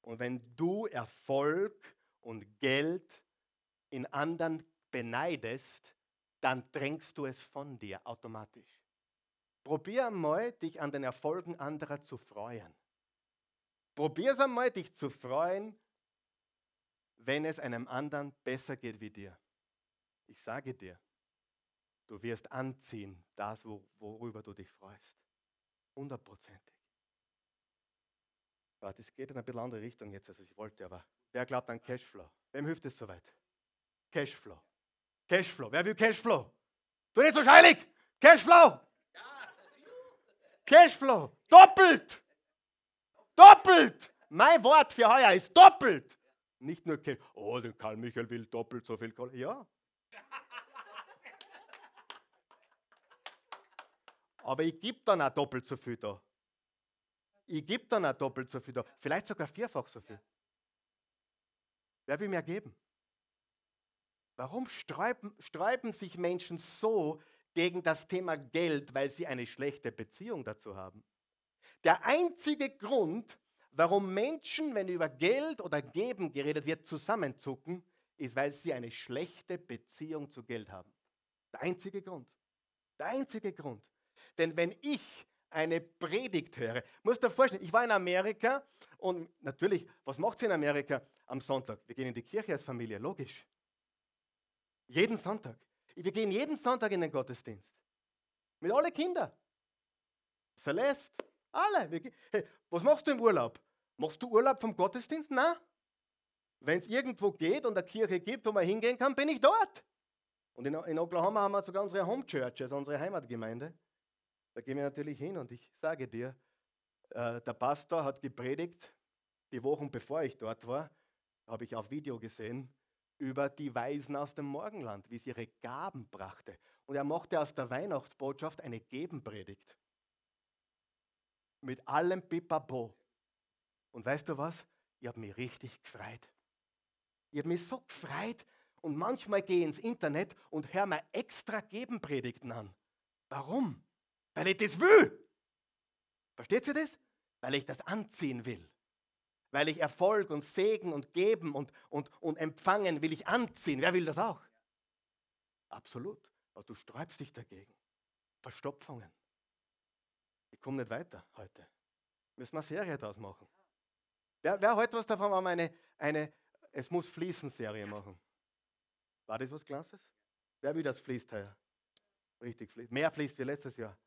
Und wenn du Erfolg und Geld in anderen beneidest, dann drängst du es von dir automatisch. Probier einmal, dich an den Erfolgen anderer zu freuen. Probier es einmal, dich zu freuen, wenn es einem anderen besser geht wie dir. Ich sage dir, du wirst anziehen, das, worüber du dich freust. Hundertprozentig. Das geht in eine bisschen andere Richtung jetzt, als ich wollte, aber wer glaubt an Cashflow? Wem hilft es soweit? Cashflow. Cashflow. Wer will Cashflow? Du nicht so scheilig! Cashflow! Cashflow! Doppelt! Doppelt! Mein Wort für heuer ist doppelt! Nicht nur Cash. Oh, der Karl Michael will doppelt so viel Kohle. Ja. Aber ich gebe dann auch doppelt so viel da. Ich gebe dann auch doppelt so viel da. Vielleicht sogar vierfach so viel. Wer will mehr geben? Warum sträuben, sträuben sich Menschen so gegen das Thema Geld, weil sie eine schlechte Beziehung dazu haben? Der einzige Grund, warum Menschen, wenn über Geld oder Geben geredet wird, zusammenzucken, ist, weil sie eine schlechte Beziehung zu Geld haben. Der einzige Grund. Der einzige Grund. Denn wenn ich eine Predigt höre, muss dir vorstellen, ich war in Amerika und natürlich, was macht sie in Amerika am Sonntag? Wir gehen in die Kirche als Familie, logisch. Jeden Sonntag. Wir gehen jeden Sonntag in den Gottesdienst. Mit alle Kinder. Celeste, alle. Hey, was machst du im Urlaub? Machst du Urlaub vom Gottesdienst? Nein. Wenn es irgendwo geht und eine Kirche gibt, wo man hingehen kann, bin ich dort. Und in, in Oklahoma haben wir sogar unsere Home Church, also unsere Heimatgemeinde. Da gehen wir natürlich hin und ich sage dir, äh, der Pastor hat gepredigt, die Wochen bevor ich dort war, habe ich auf Video gesehen, über die Weisen aus dem Morgenland, wie sie ihre Gaben brachte. Und er machte aus der Weihnachtsbotschaft eine Gebenpredigt. Mit allem Pipapo. Und weißt du was? Ich habe mich richtig gefreut. Ich habe mich so gefreut und manchmal gehe ich ins Internet und höre mir extra Gebenpredigten an. Warum? Weil ich das will. Versteht ihr das? Weil ich das anziehen will. Weil ich Erfolg und Segen und Geben und, und, und Empfangen will ich anziehen. Wer will das auch? Absolut. Aber du sträubst dich dagegen. Verstopfungen. Ich komme nicht weiter heute. Müssen wir eine Serie daraus machen. Wer, wer heute was davon haben, eine, eine Es muss fließen Serie machen? War das was Klasses? Wer will das fließt heuer? Richtig fließt. Mehr fließt wie letztes Jahr.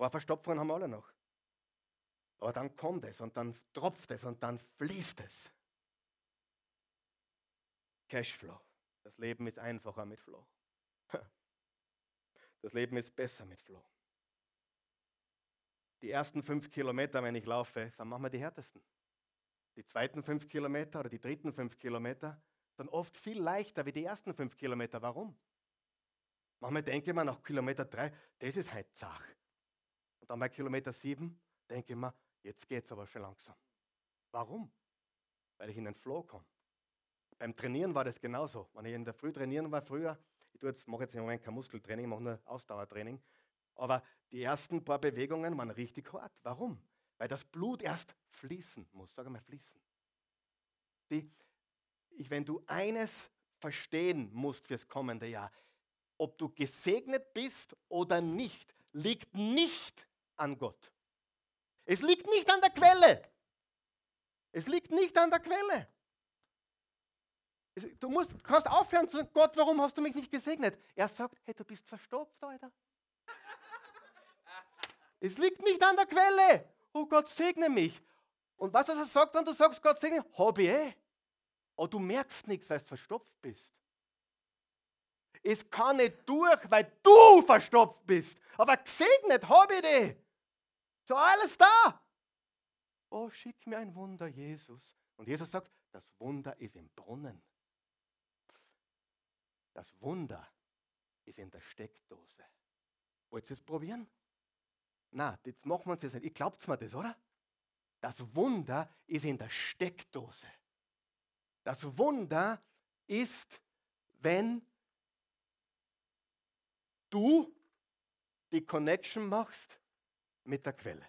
Paar Verstopfungen haben wir alle noch. Aber dann kommt es und dann tropft es und dann fließt es. Cashflow. Das Leben ist einfacher mit Flow. (laughs) Das Leben ist besser mit Flow. Die ersten fünf Kilometer, wenn ich laufe, sind manchmal die härtesten. Die zweiten fünf Kilometer oder die dritten fünf Kilometer sind oft viel leichter wie die ersten fünf Kilometer. Warum? Manchmal denke man nach Kilometer drei, das ist halt zach. Und dann bei Kilometer sieben denke ich mir, Jetzt geht es aber schon langsam. Warum? Weil ich in den Flow komme. Beim Trainieren war das genauso. Wenn ich in der Früh trainieren war früher, ich jetzt, mache jetzt im Moment kein Muskeltraining, ich mache nur Ausdauertraining, aber die ersten paar Bewegungen waren richtig hart. Warum? Weil das Blut erst fließen muss. Sag mal, fließen. Die, ich, wenn du eines verstehen musst fürs kommende Jahr, ob du gesegnet bist oder nicht, liegt nicht an Gott. Es liegt nicht an der Quelle. Es liegt nicht an der Quelle. Du musst, kannst aufhören zu sagen, Gott, warum hast du mich nicht gesegnet? Er sagt, hey, du bist verstopft, Alter. es liegt nicht an der Quelle. Oh Gott, segne mich. Und was er sagt, wenn du sagst, Gott segne, ich eh. Aber du merkst nichts, weil du verstopft bist. Es kann nicht durch, weil du verstopft bist. Aber gesegnet habe ich dich. So alles da. Oh, schick mir ein Wunder, Jesus. Und Jesus sagt, das Wunder ist im Brunnen. Das Wunder ist in der Steckdose. Wollt ihr es probieren? Na, jetzt machen wir uns das nicht. Ihr glaubt mir das, oder? Das Wunder ist in der Steckdose. Das Wunder ist, wenn du die Connection machst mit der Quelle.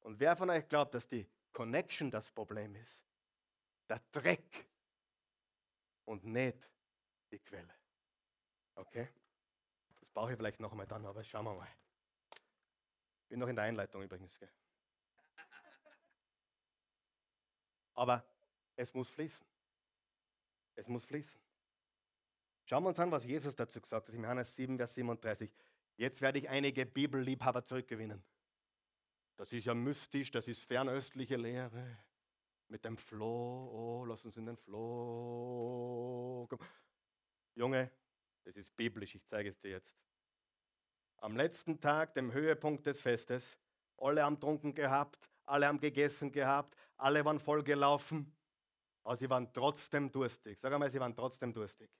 Und wer von euch glaubt, dass die Connection das Problem ist? Der Dreck und nicht die Quelle. Okay? Das brauche ich vielleicht noch einmal dann, aber schauen wir mal. Bin noch in der Einleitung übrigens. Gell? Aber es muss fließen. Es muss fließen. Schauen wir uns an, was Jesus dazu gesagt hat, in Johannes 7, Vers 37. Jetzt werde ich einige Bibelliebhaber zurückgewinnen. Das ist ja mystisch, das ist fernöstliche Lehre. Mit dem Floh, oh, lass uns in den Floh. Junge, das ist biblisch, ich zeige es dir jetzt. Am letzten Tag, dem Höhepunkt des Festes, alle haben trunken gehabt, alle haben gegessen gehabt, alle waren vollgelaufen, aber sie waren trotzdem durstig. Sag einmal, sie waren trotzdem durstig.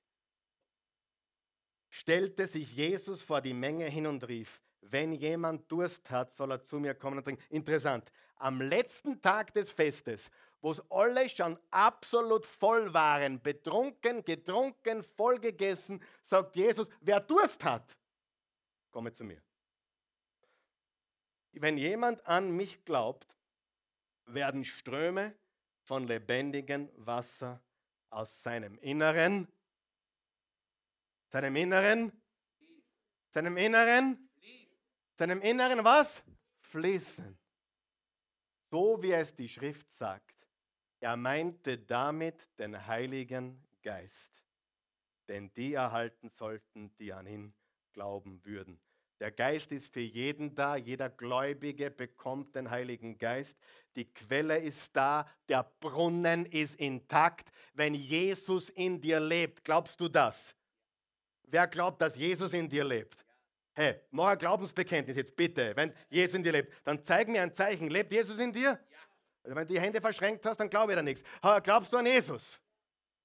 Stellte sich Jesus vor die Menge hin und rief, wenn jemand Durst hat, soll er zu mir kommen und trinken. Interessant, am letzten Tag des Festes, wo es alle schon absolut voll waren, betrunken, getrunken, vollgegessen, sagt Jesus, wer Durst hat, komme zu mir. Wenn jemand an mich glaubt, werden Ströme von lebendigem Wasser aus seinem Inneren, seinem Inneren, seinem Inneren, seinem Inneren was? Fließen. So wie es die Schrift sagt. Er meinte damit den Heiligen Geist, den die erhalten sollten, die an ihn glauben würden. Der Geist ist für jeden da, jeder Gläubige bekommt den Heiligen Geist. Die Quelle ist da, der Brunnen ist intakt, wenn Jesus in dir lebt. Glaubst du das? Wer glaubt, dass Jesus in dir lebt? Hey, mach ein Glaubensbekenntnis jetzt bitte. Wenn Jesus in dir lebt, dann zeig mir ein Zeichen. Lebt Jesus in dir? Also wenn du die Hände verschränkt hast, dann glaube ich da nichts. Glaubst du an Jesus?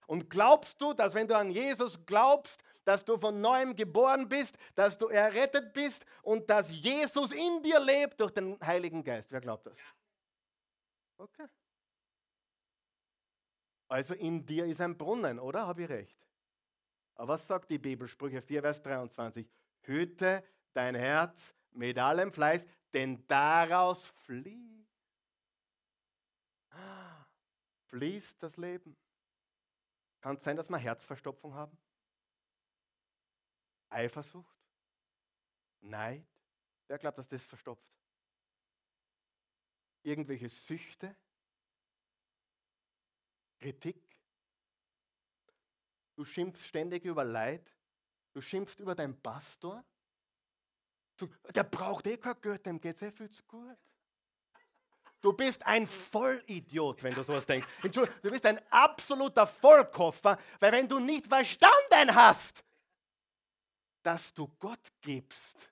Und glaubst du, dass wenn du an Jesus glaubst, dass du von neuem geboren bist, dass du errettet bist und dass Jesus in dir lebt durch den Heiligen Geist? Wer glaubt das? Okay. Also in dir ist ein Brunnen, oder? Habe ich recht? Aber was sagt die Bibel? Sprüche 4, Vers 23. Hüte dein Herz mit allem Fleiß, denn daraus fließt, fließt das Leben. Kann es sein, dass wir Herzverstopfung haben? Eifersucht? Neid? Wer glaubt, dass das verstopft? Irgendwelche Süchte? Kritik? Du schimpfst ständig über Leid. Du schimpfst über deinen Pastor. Du, der braucht eh kein Geld, dem geht es eh viel zu gut. Du bist ein Vollidiot, wenn du sowas denkst. Entschuldigung, du bist ein absoluter Vollkoffer, weil wenn du nicht verstanden hast, dass du Gott gibst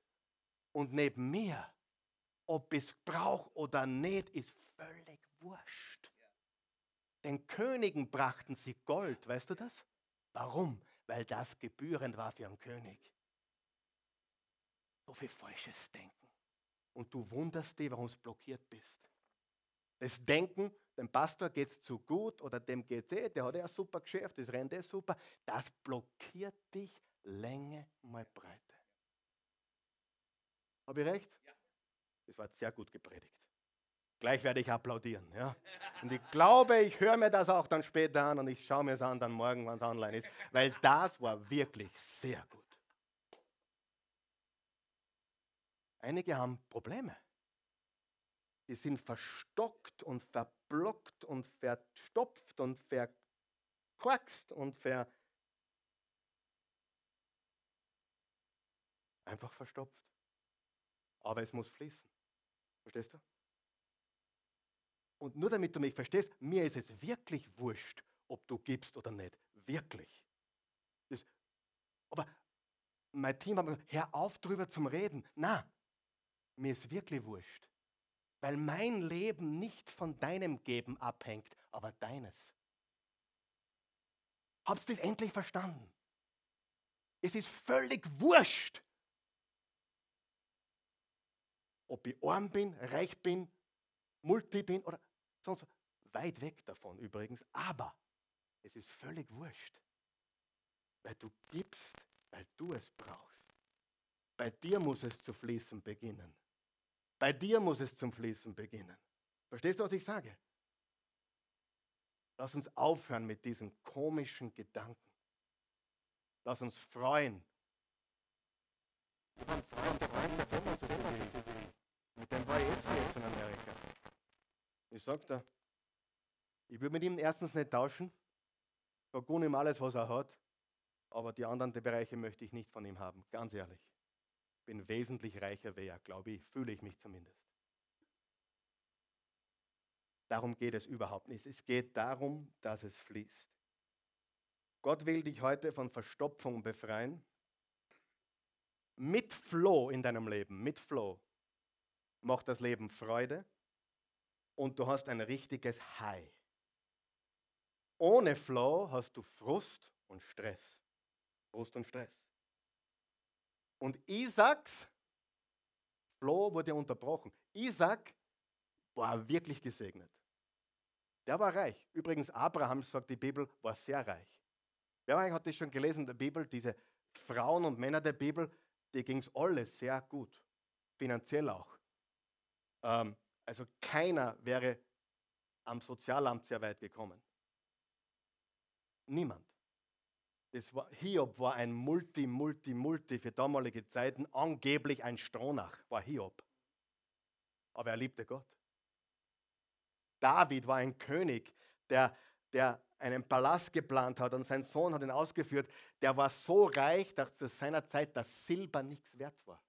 und neben mir, ob es braucht oder nicht, ist völlig wurscht. Den Königen brachten sie Gold, weißt du das? Warum? Weil das gebührend war für einen König. So viel falsches Denken. Und du wunderst dich, warum du blockiert bist. Das Denken, dem Pastor geht es zu gut oder dem geht es eh, der hat ja ein super Geschäft, das rennt eh super, das blockiert dich Länge mal Breite. Habe ich recht? Ja. Das war sehr gut gepredigt. Gleich werde ich applaudieren. Ja? Und ich glaube, ich höre mir das auch dann später an und ich schaue mir es an, dann morgen, wenn es online ist, weil das war wirklich sehr gut. Einige haben Probleme. Die sind verstockt und verblockt und verstopft und verkorkst und ver... Einfach verstopft. Aber es muss fließen. Verstehst du? Und nur damit du mich verstehst, mir ist es wirklich wurscht, ob du gibst oder nicht. Wirklich. Das, aber mein Team hat gesagt, hör auf drüber zum Reden. Na, mir ist wirklich wurscht. Weil mein Leben nicht von deinem Geben abhängt, aber deines. Habt ihr das endlich verstanden? Es ist völlig wurscht, ob ich arm bin, reich bin, multi bin oder sonst weit weg davon übrigens, aber es ist völlig wurscht, weil du gibst, weil du es brauchst. Bei dir muss es zu fließen beginnen. Bei dir muss es zum Fließen beginnen. Verstehst du, was ich sage? Lass uns aufhören mit diesen komischen Gedanken. Lass uns freuen. Mit dem war ich jetzt in Amerika. Ich sagte, Ich würde mit ihm erstens nicht tauschen, vergun ihm alles, was er hat, aber die anderen die Bereiche möchte ich nicht von ihm haben, ganz ehrlich. Ich bin wesentlich reicher wie er, glaube ich, fühle ich mich zumindest. Darum geht es überhaupt nicht. Es geht darum, dass es fließt. Gott will dich heute von Verstopfung befreien. Mit Flow in deinem Leben, mit Flow, macht das Leben Freude und du hast ein richtiges High. Ohne Flow hast du Frust und Stress. Frust und Stress. Und Isaacs Flow wurde unterbrochen. Isaac war wirklich gesegnet. Der war reich. Übrigens, Abraham, sagt die Bibel, war sehr reich. Wer hat das schon gelesen in der Bibel? Diese Frauen und Männer der Bibel, die ging es alle sehr gut. Finanziell auch. Ähm, also keiner wäre am Sozialamt sehr weit gekommen. Niemand. Das war, Hiob war ein Multi, Multi, Multi für damalige Zeiten, angeblich ein Stronach, war Hiob. Aber er liebte Gott. David war ein König, der, der einen Palast geplant hat und sein Sohn hat ihn ausgeführt. Der war so reich, dass zu seiner Zeit das Silber nichts wert war.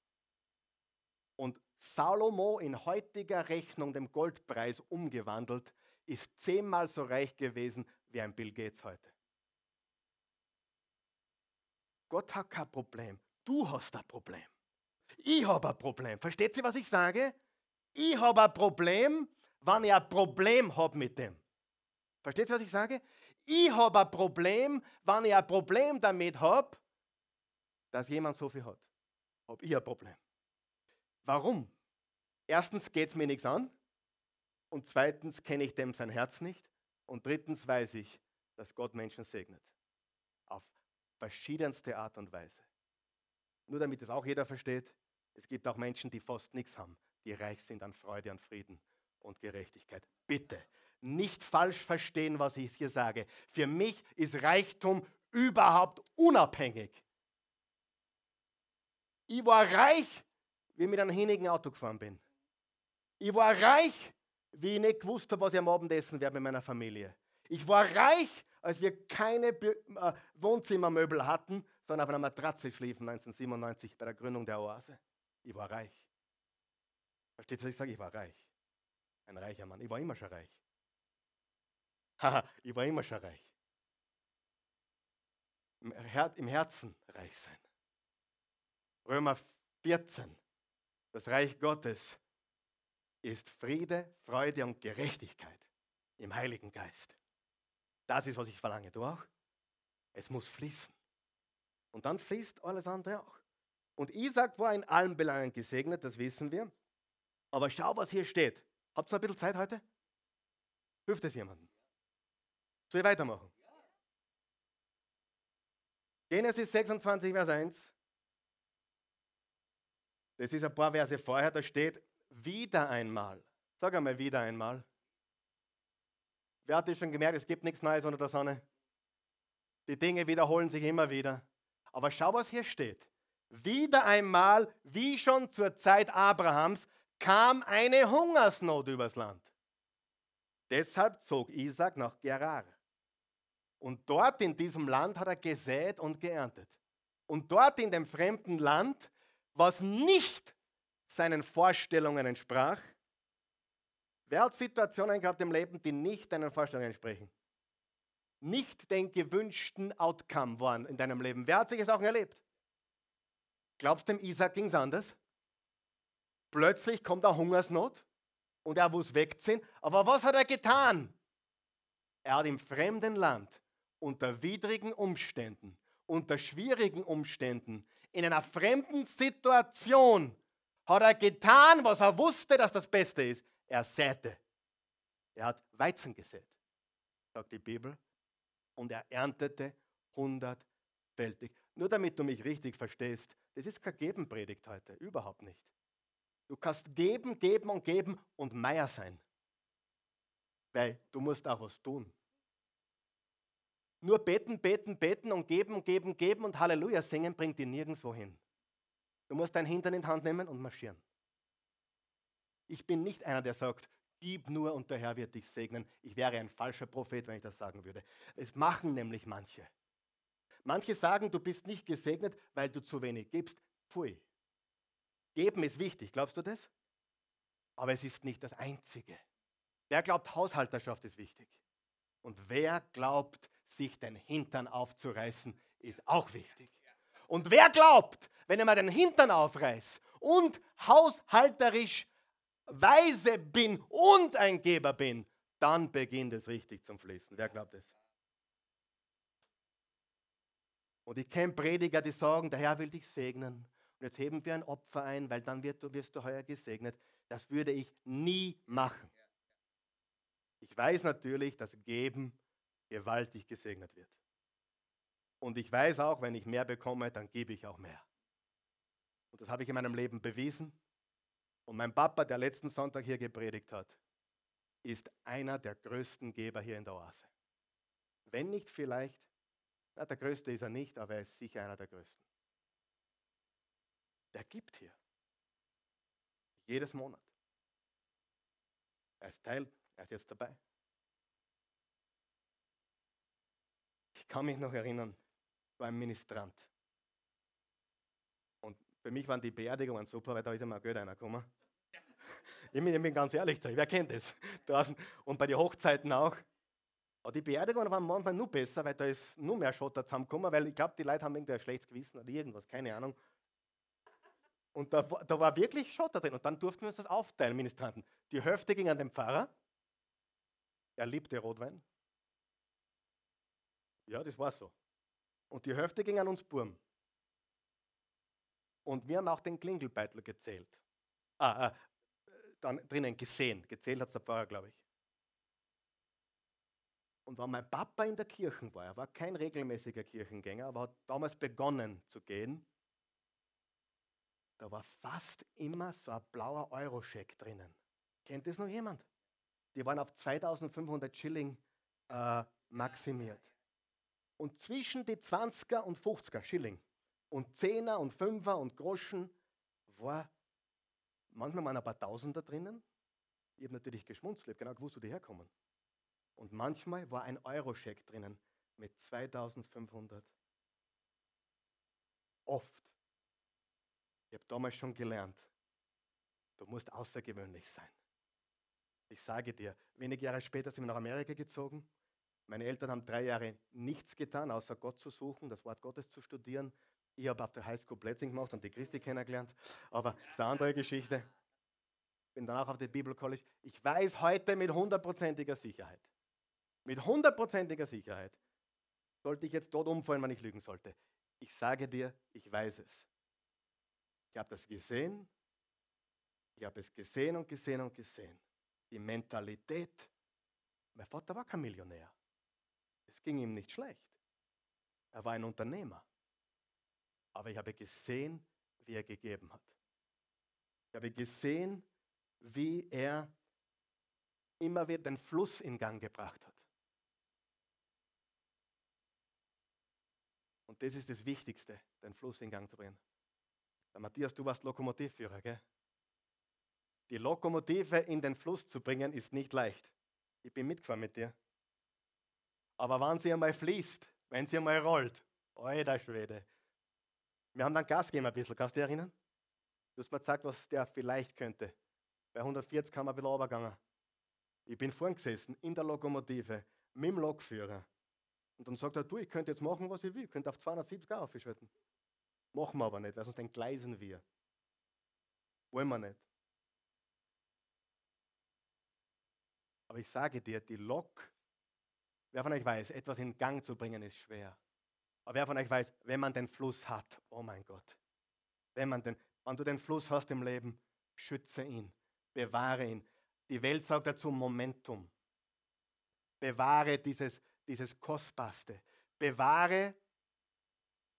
Und Salomo in heutiger Rechnung dem Goldpreis umgewandelt, ist zehnmal so reich gewesen wie ein Bill Gates heute. Gott hat kein Problem. Du hast ein Problem. Ich habe ein Problem. Versteht ihr, was ich sage? Ich habe ein Problem, wenn ich ein Problem habe mit dem. Versteht ihr, was ich sage? Ich habe ein Problem, wenn ich ein Problem damit habe, dass jemand so viel hat. Habe ich ein Problem. Warum? Erstens geht es mir nichts an und zweitens kenne ich dem sein Herz nicht und drittens weiß ich, dass Gott Menschen segnet. Auf verschiedenste Art und Weise. Nur damit es auch jeder versteht, es gibt auch Menschen, die fast nichts haben, die reich sind an Freude, an Frieden und Gerechtigkeit. Bitte nicht falsch verstehen, was ich hier sage. Für mich ist Reichtum überhaupt unabhängig. Ich war reich, wie ich mit einem hinigen Auto gefahren bin. Ich war reich, wie ich nicht gewusst habe, was ich am Abend essen werde mit meiner Familie. Ich war reich, als wir keine äh, Wohnzimmermöbel hatten, sondern auf einer Matratze schliefen 1997 bei der Gründung der Oase. Ich war reich. Versteht ihr, ich sage? Ich war reich. Ein reicher Mann. Ich war immer schon reich. Haha, (laughs) ich war immer schon reich. Im Herzen reich sein. Römer 14. Das Reich Gottes ist Friede, Freude und Gerechtigkeit im Heiligen Geist. Das ist, was ich verlange. Du auch? Es muss fließen. Und dann fließt alles andere auch. Und Isaac war in allen Belangen gesegnet, das wissen wir. Aber schau, was hier steht. Habt ihr noch ein bisschen Zeit heute? Hilft es jemandem? Soll ich weitermachen? Genesis 26, Vers 1. Das ist ein paar Verse vorher, da steht wieder einmal. Sag einmal wieder einmal. Wer hat das schon gemerkt? Es gibt nichts Neues unter der Sonne. Die Dinge wiederholen sich immer wieder. Aber schau, was hier steht. Wieder einmal, wie schon zur Zeit Abrahams, kam eine Hungersnot übers Land. Deshalb zog Isaac nach Gerar. Und dort in diesem Land hat er gesät und geerntet. Und dort in dem fremden Land, was nicht seinen Vorstellungen entsprach, wer hat Situationen gehabt im Leben, die nicht deinen Vorstellungen entsprechen? Nicht den gewünschten Outcome waren in deinem Leben. Wer hat solche Sachen erlebt? Glaubst du, dem Isaac ging es anders? Plötzlich kommt eine Hungersnot und er muss wegziehen. Aber was hat er getan? Er hat im fremden Land unter widrigen Umständen, unter schwierigen Umständen, in einer fremden Situation hat er getan, was er wusste, dass das Beste ist. Er säte. Er hat Weizen gesät, sagt die Bibel, und er erntete hundertfältig. Nur damit du mich richtig verstehst, das ist keine Gebenpredigt heute, überhaupt nicht. Du kannst geben, geben und geben und Meier sein. Weil du musst auch was tun. Nur beten, beten, beten und geben, geben, geben und Halleluja singen bringt dich nirgendwo hin. Du musst dein Hintern in die Hand nehmen und marschieren. Ich bin nicht einer, der sagt, gib nur und der Herr wird dich segnen. Ich wäre ein falscher Prophet, wenn ich das sagen würde. Es machen nämlich manche. Manche sagen, du bist nicht gesegnet, weil du zu wenig gibst. Pfui. Geben ist wichtig, glaubst du das? Aber es ist nicht das Einzige. Wer glaubt, Haushalterschaft ist wichtig? Und wer glaubt, sich den Hintern aufzureißen, ist auch wichtig. Und wer glaubt, wenn er mal den Hintern aufreißt und haushalterisch weise bin und ein Geber bin, dann beginnt es richtig zum Fließen. Wer glaubt es? Und ich kenne Prediger, die sagen, der Herr will dich segnen. Und jetzt heben wir ein Opfer ein, weil dann wirst du, wirst du heuer gesegnet. Das würde ich nie machen. Ich weiß natürlich, dass Geben gewaltig gesegnet wird. Und ich weiß auch, wenn ich mehr bekomme, dann gebe ich auch mehr. Und das habe ich in meinem Leben bewiesen. Und mein Papa, der letzten Sonntag hier gepredigt hat, ist einer der größten Geber hier in der Oase. Wenn nicht vielleicht, na, der größte ist er nicht, aber er ist sicher einer der größten. Der gibt hier. Jedes Monat. Er ist Teil, er ist jetzt dabei. Kann mich noch erinnern, war ein Ministrant. Und für mich waren die Beerdigungen super, weil da ist immer Geld reingekommen. (laughs) Ich bin, ich bin ganz ehrlich, wer kennt das? (laughs) Draußen. Und bei den Hochzeiten auch. Aber die Beerdigungen waren manchmal nur besser, weil da ist nur mehr Schotter zusammengekommen, weil ich glaube, die Leute haben irgendwie ein schlechtes Gewissen oder irgendwas, keine Ahnung. Und da, da war wirklich Schotter drin. Und dann durften wir uns das aufteilen, Ministranten. Die Hälfte ging an den Pfarrer. Er liebte Rotwein. Ja, das war so. Und die Hälfte ging an uns Burm. Und wir haben auch den Klingelbeitel gezählt. Ah, ah, dann drinnen gesehen. Gezählt hat es der Pfarrer, glaube ich. Und wenn mein Papa in der Kirche war, er war kein regelmäßiger Kirchengänger, aber hat damals begonnen zu gehen, da war fast immer so ein blauer Euro-Scheck drinnen. Kennt das noch jemand? Die waren auf 2500 Schilling äh, maximiert. Und zwischen die 20er und 50er Schilling und 10er und 5er und Groschen war manchmal waren ein paar Tausender drinnen. Ich habe natürlich geschmunzelt, ich habe genau gewusst, wo die herkommen. Und manchmal war ein Euro-Scheck drinnen mit 2500. Oft. Ich habe damals schon gelernt, du musst außergewöhnlich sein. Ich sage dir, wenige Jahre später sind wir nach Amerika gezogen meine Eltern haben drei Jahre nichts getan, außer Gott zu suchen, das Wort Gottes zu studieren. Ich habe auf der Highschool Plätzing gemacht und die Christi kennengelernt. Aber das ist eine andere Geschichte. Bin dann auch auf der Bible College. Ich weiß heute mit hundertprozentiger Sicherheit, mit hundertprozentiger Sicherheit, sollte ich jetzt dort umfallen, wenn ich lügen sollte. Ich sage dir, ich weiß es. Ich habe das gesehen. Ich habe es gesehen und gesehen und gesehen. Die Mentalität. Mein Vater war kein Millionär. Es ging ihm nicht schlecht. Er war ein Unternehmer. Aber ich habe gesehen, wie er gegeben hat. Ich habe gesehen, wie er immer wieder den Fluss in Gang gebracht hat. Und das ist das Wichtigste, den Fluss in Gang zu bringen. Der Matthias, du warst Lokomotivführer, gell? Die Lokomotive in den Fluss zu bringen, ist nicht leicht. Ich bin mitgefahren mit dir. Aber wenn sie einmal fließt, wenn sie einmal rollt, alter Schwede. Wir haben dann Gas gegeben ein bisschen, kannst du dich erinnern? Du hast mir gesagt, was der vielleicht könnte. Bei 140 haben wir ein bisschen runtergegangen. Ich bin vorn gesessen, in der Lokomotive, mit dem Lokführer. Und dann sagt er, du, ich könnte jetzt machen, was ich will. Ich könnte auf 270 Grad aufschalten. Machen wir aber nicht, weil sonst entgleisen wir. Wollen wir nicht. Aber ich sage dir, die Lok Wer von euch weiß, etwas in Gang zu bringen ist schwer. Aber wer von euch weiß, wenn man den Fluss hat, oh mein Gott, wenn, man den, wenn du den Fluss hast im Leben, schütze ihn, bewahre ihn. Die Welt sagt dazu Momentum. Bewahre dieses, dieses Kostbarste. Bewahre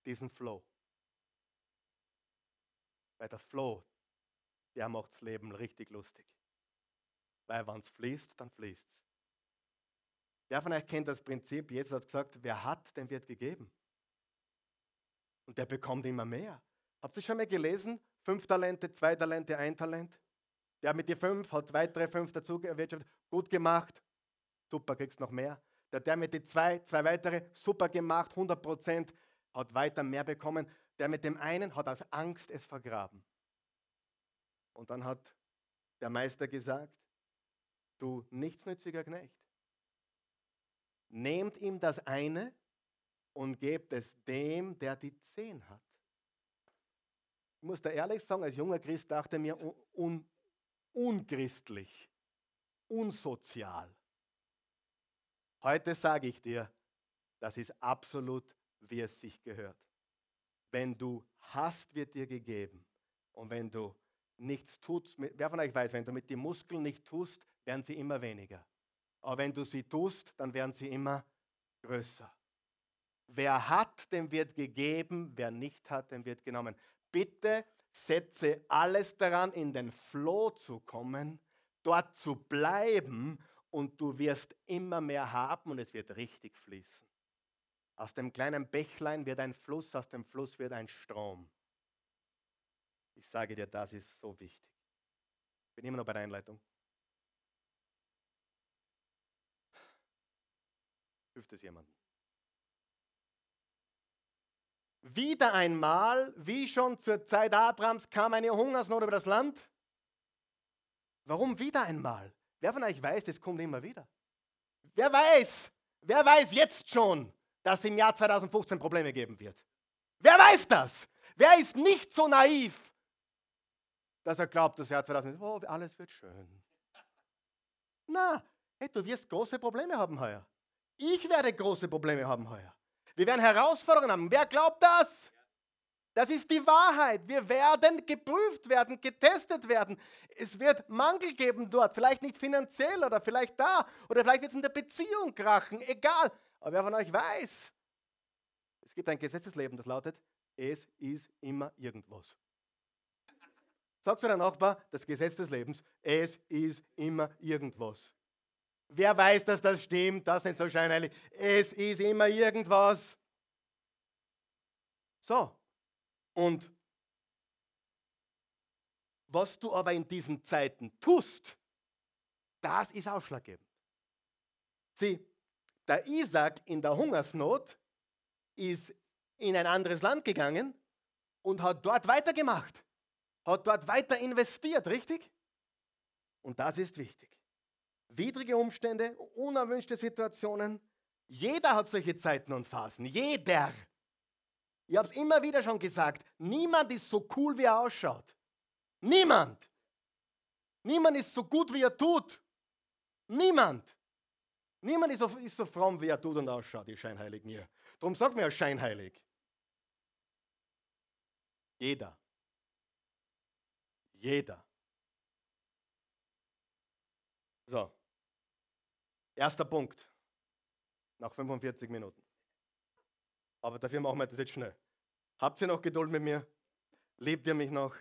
diesen Flow. Weil der Flow, der macht das Leben richtig lustig. Weil wenn es fließt, dann fließt es. Wer von euch kennt das Prinzip? Jesus hat gesagt, wer hat, dem wird gegeben. Und der bekommt immer mehr. Habt ihr schon mal gelesen? Fünf Talente, zwei Talente, ein Talent? Der mit die fünf hat weitere fünf dazu erwirtschaftet. Gut gemacht. Super, kriegst noch mehr. Der, der mit die zwei, zwei weitere, super gemacht, 100 Prozent, hat weiter mehr bekommen. Der mit dem einen hat aus Angst es vergraben. Und dann hat der Meister gesagt, du nichtsnütziger Knecht, nehmt ihm das eine und gebt es dem, der die zehn hat. Ich muss da ehrlich sagen, als junger Christ dachte mir, un, unchristlich, unsozial. Heute sage ich dir, das ist absolut, wie es sich gehört. Wenn du hast, wird dir gegeben. Und wenn du nichts tust, wer von euch weiß, wenn du mit den Muskeln nicht tust, werden sie immer weniger. Aber wenn du sie tust, dann werden sie immer größer. Wer hat, dem wird gegeben, wer nicht hat, dem wird genommen. Bitte setze alles daran, in den Flow zu kommen, dort zu bleiben und du wirst immer mehr haben und es wird richtig fließen. Aus dem kleinen Bächlein wird ein Fluss, aus dem Fluss wird ein Strom. Ich sage dir, das ist so wichtig. Ich bin immer noch bei der Einleitung. Hilft es jemandem? Wieder einmal, wie schon zur Zeit Abrahams, kam eine Hungersnot über das Land. Warum wieder einmal? Wer von euch weiß, es kommt immer wieder? Wer weiß, wer weiß jetzt schon, dass es im Jahr 2015 Probleme geben wird? Wer weiß das? Wer ist nicht so naiv, dass er glaubt, das Jahr 2015, oh, alles wird schön? Na, hey, du wirst große Probleme haben heuer. Ich werde große Probleme haben heuer. Wir werden Herausforderungen haben. Wer glaubt das? Das ist die Wahrheit. Wir werden geprüft werden, getestet werden. Es wird Mangel geben dort, vielleicht nicht finanziell oder vielleicht da oder vielleicht wird es in der Beziehung krachen, egal. Aber wer von euch weiß, es gibt ein Gesetzesleben, das lautet, es ist immer irgendwas. Sag zu deinem Nachbar, das Gesetz des Lebens, es ist immer irgendwas. Wer weiß, dass das stimmt? Das sind so scheinheilig. Es ist immer irgendwas. So. Und was du aber in diesen Zeiten tust, das ist ausschlaggebend. Sieh, der Isaac in der Hungersnot ist in ein anderes Land gegangen und hat dort weitergemacht, hat dort weiter investiert, richtig? Und das ist wichtig widrige Umstände, unerwünschte Situationen. Jeder hat solche Zeiten und Phasen. Jeder. Ich habe es immer wieder schon gesagt. Niemand ist so cool, wie er ausschaut. Niemand. Niemand ist so gut, wie er tut. Niemand. Niemand ist so, ist so fromm, wie er tut und ausschaut, die Scheinheiligen hier. Darum sagt mir scheinheilig. Jeder. Jeder. So. Erster Punkt. Nach 45 Minuten. Aber dafür machen wir das jetzt schnell. Habt ihr noch Geduld mit mir? Liebt ihr mich noch?